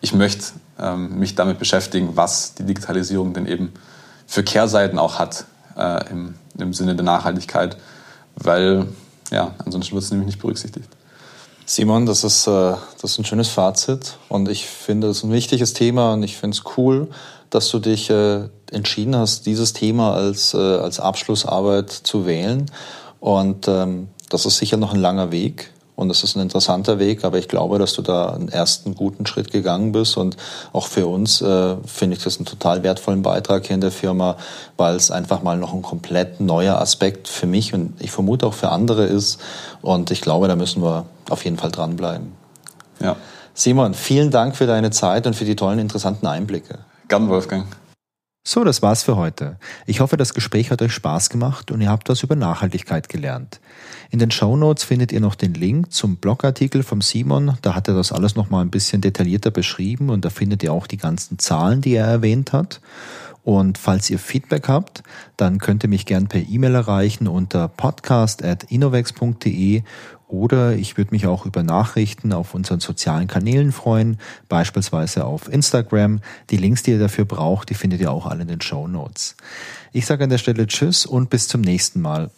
ich möchte ähm, mich damit beschäftigen, was die Digitalisierung denn eben für Kehrseiten auch hat äh, im, im Sinne der Nachhaltigkeit. Weil ja, ansonsten wird es nämlich nicht berücksichtigt. Simon, das ist, äh, das ist ein schönes Fazit und ich finde es ein wichtiges Thema und ich finde es cool, dass du dich äh, entschieden hast, dieses Thema als, äh, als Abschlussarbeit zu wählen. Und ähm, das ist sicher noch ein langer Weg. Und es ist ein interessanter Weg, aber ich glaube, dass du da einen ersten guten Schritt gegangen bist. Und auch für uns äh, finde ich das einen total wertvollen Beitrag hier in der Firma, weil es einfach mal noch ein komplett neuer Aspekt für mich und ich vermute auch für andere ist. Und ich glaube, da müssen wir auf jeden Fall dranbleiben. Ja. Simon, vielen Dank für deine Zeit und für die tollen, interessanten Einblicke. Gern, Wolfgang. So, das war's für heute. Ich hoffe, das Gespräch hat euch Spaß gemacht und ihr habt was über Nachhaltigkeit gelernt. In den Show Notes findet ihr noch den Link zum Blogartikel vom Simon. Da hat er das alles nochmal ein bisschen detaillierter beschrieben und da findet ihr auch die ganzen Zahlen, die er erwähnt hat. Und falls ihr Feedback habt, dann könnt ihr mich gern per E-Mail erreichen unter podcast.innovex.de oder ich würde mich auch über Nachrichten auf unseren sozialen Kanälen freuen, beispielsweise auf Instagram. Die Links, die ihr dafür braucht, die findet ihr auch alle in den Show Notes. Ich sage an der Stelle Tschüss und bis zum nächsten Mal.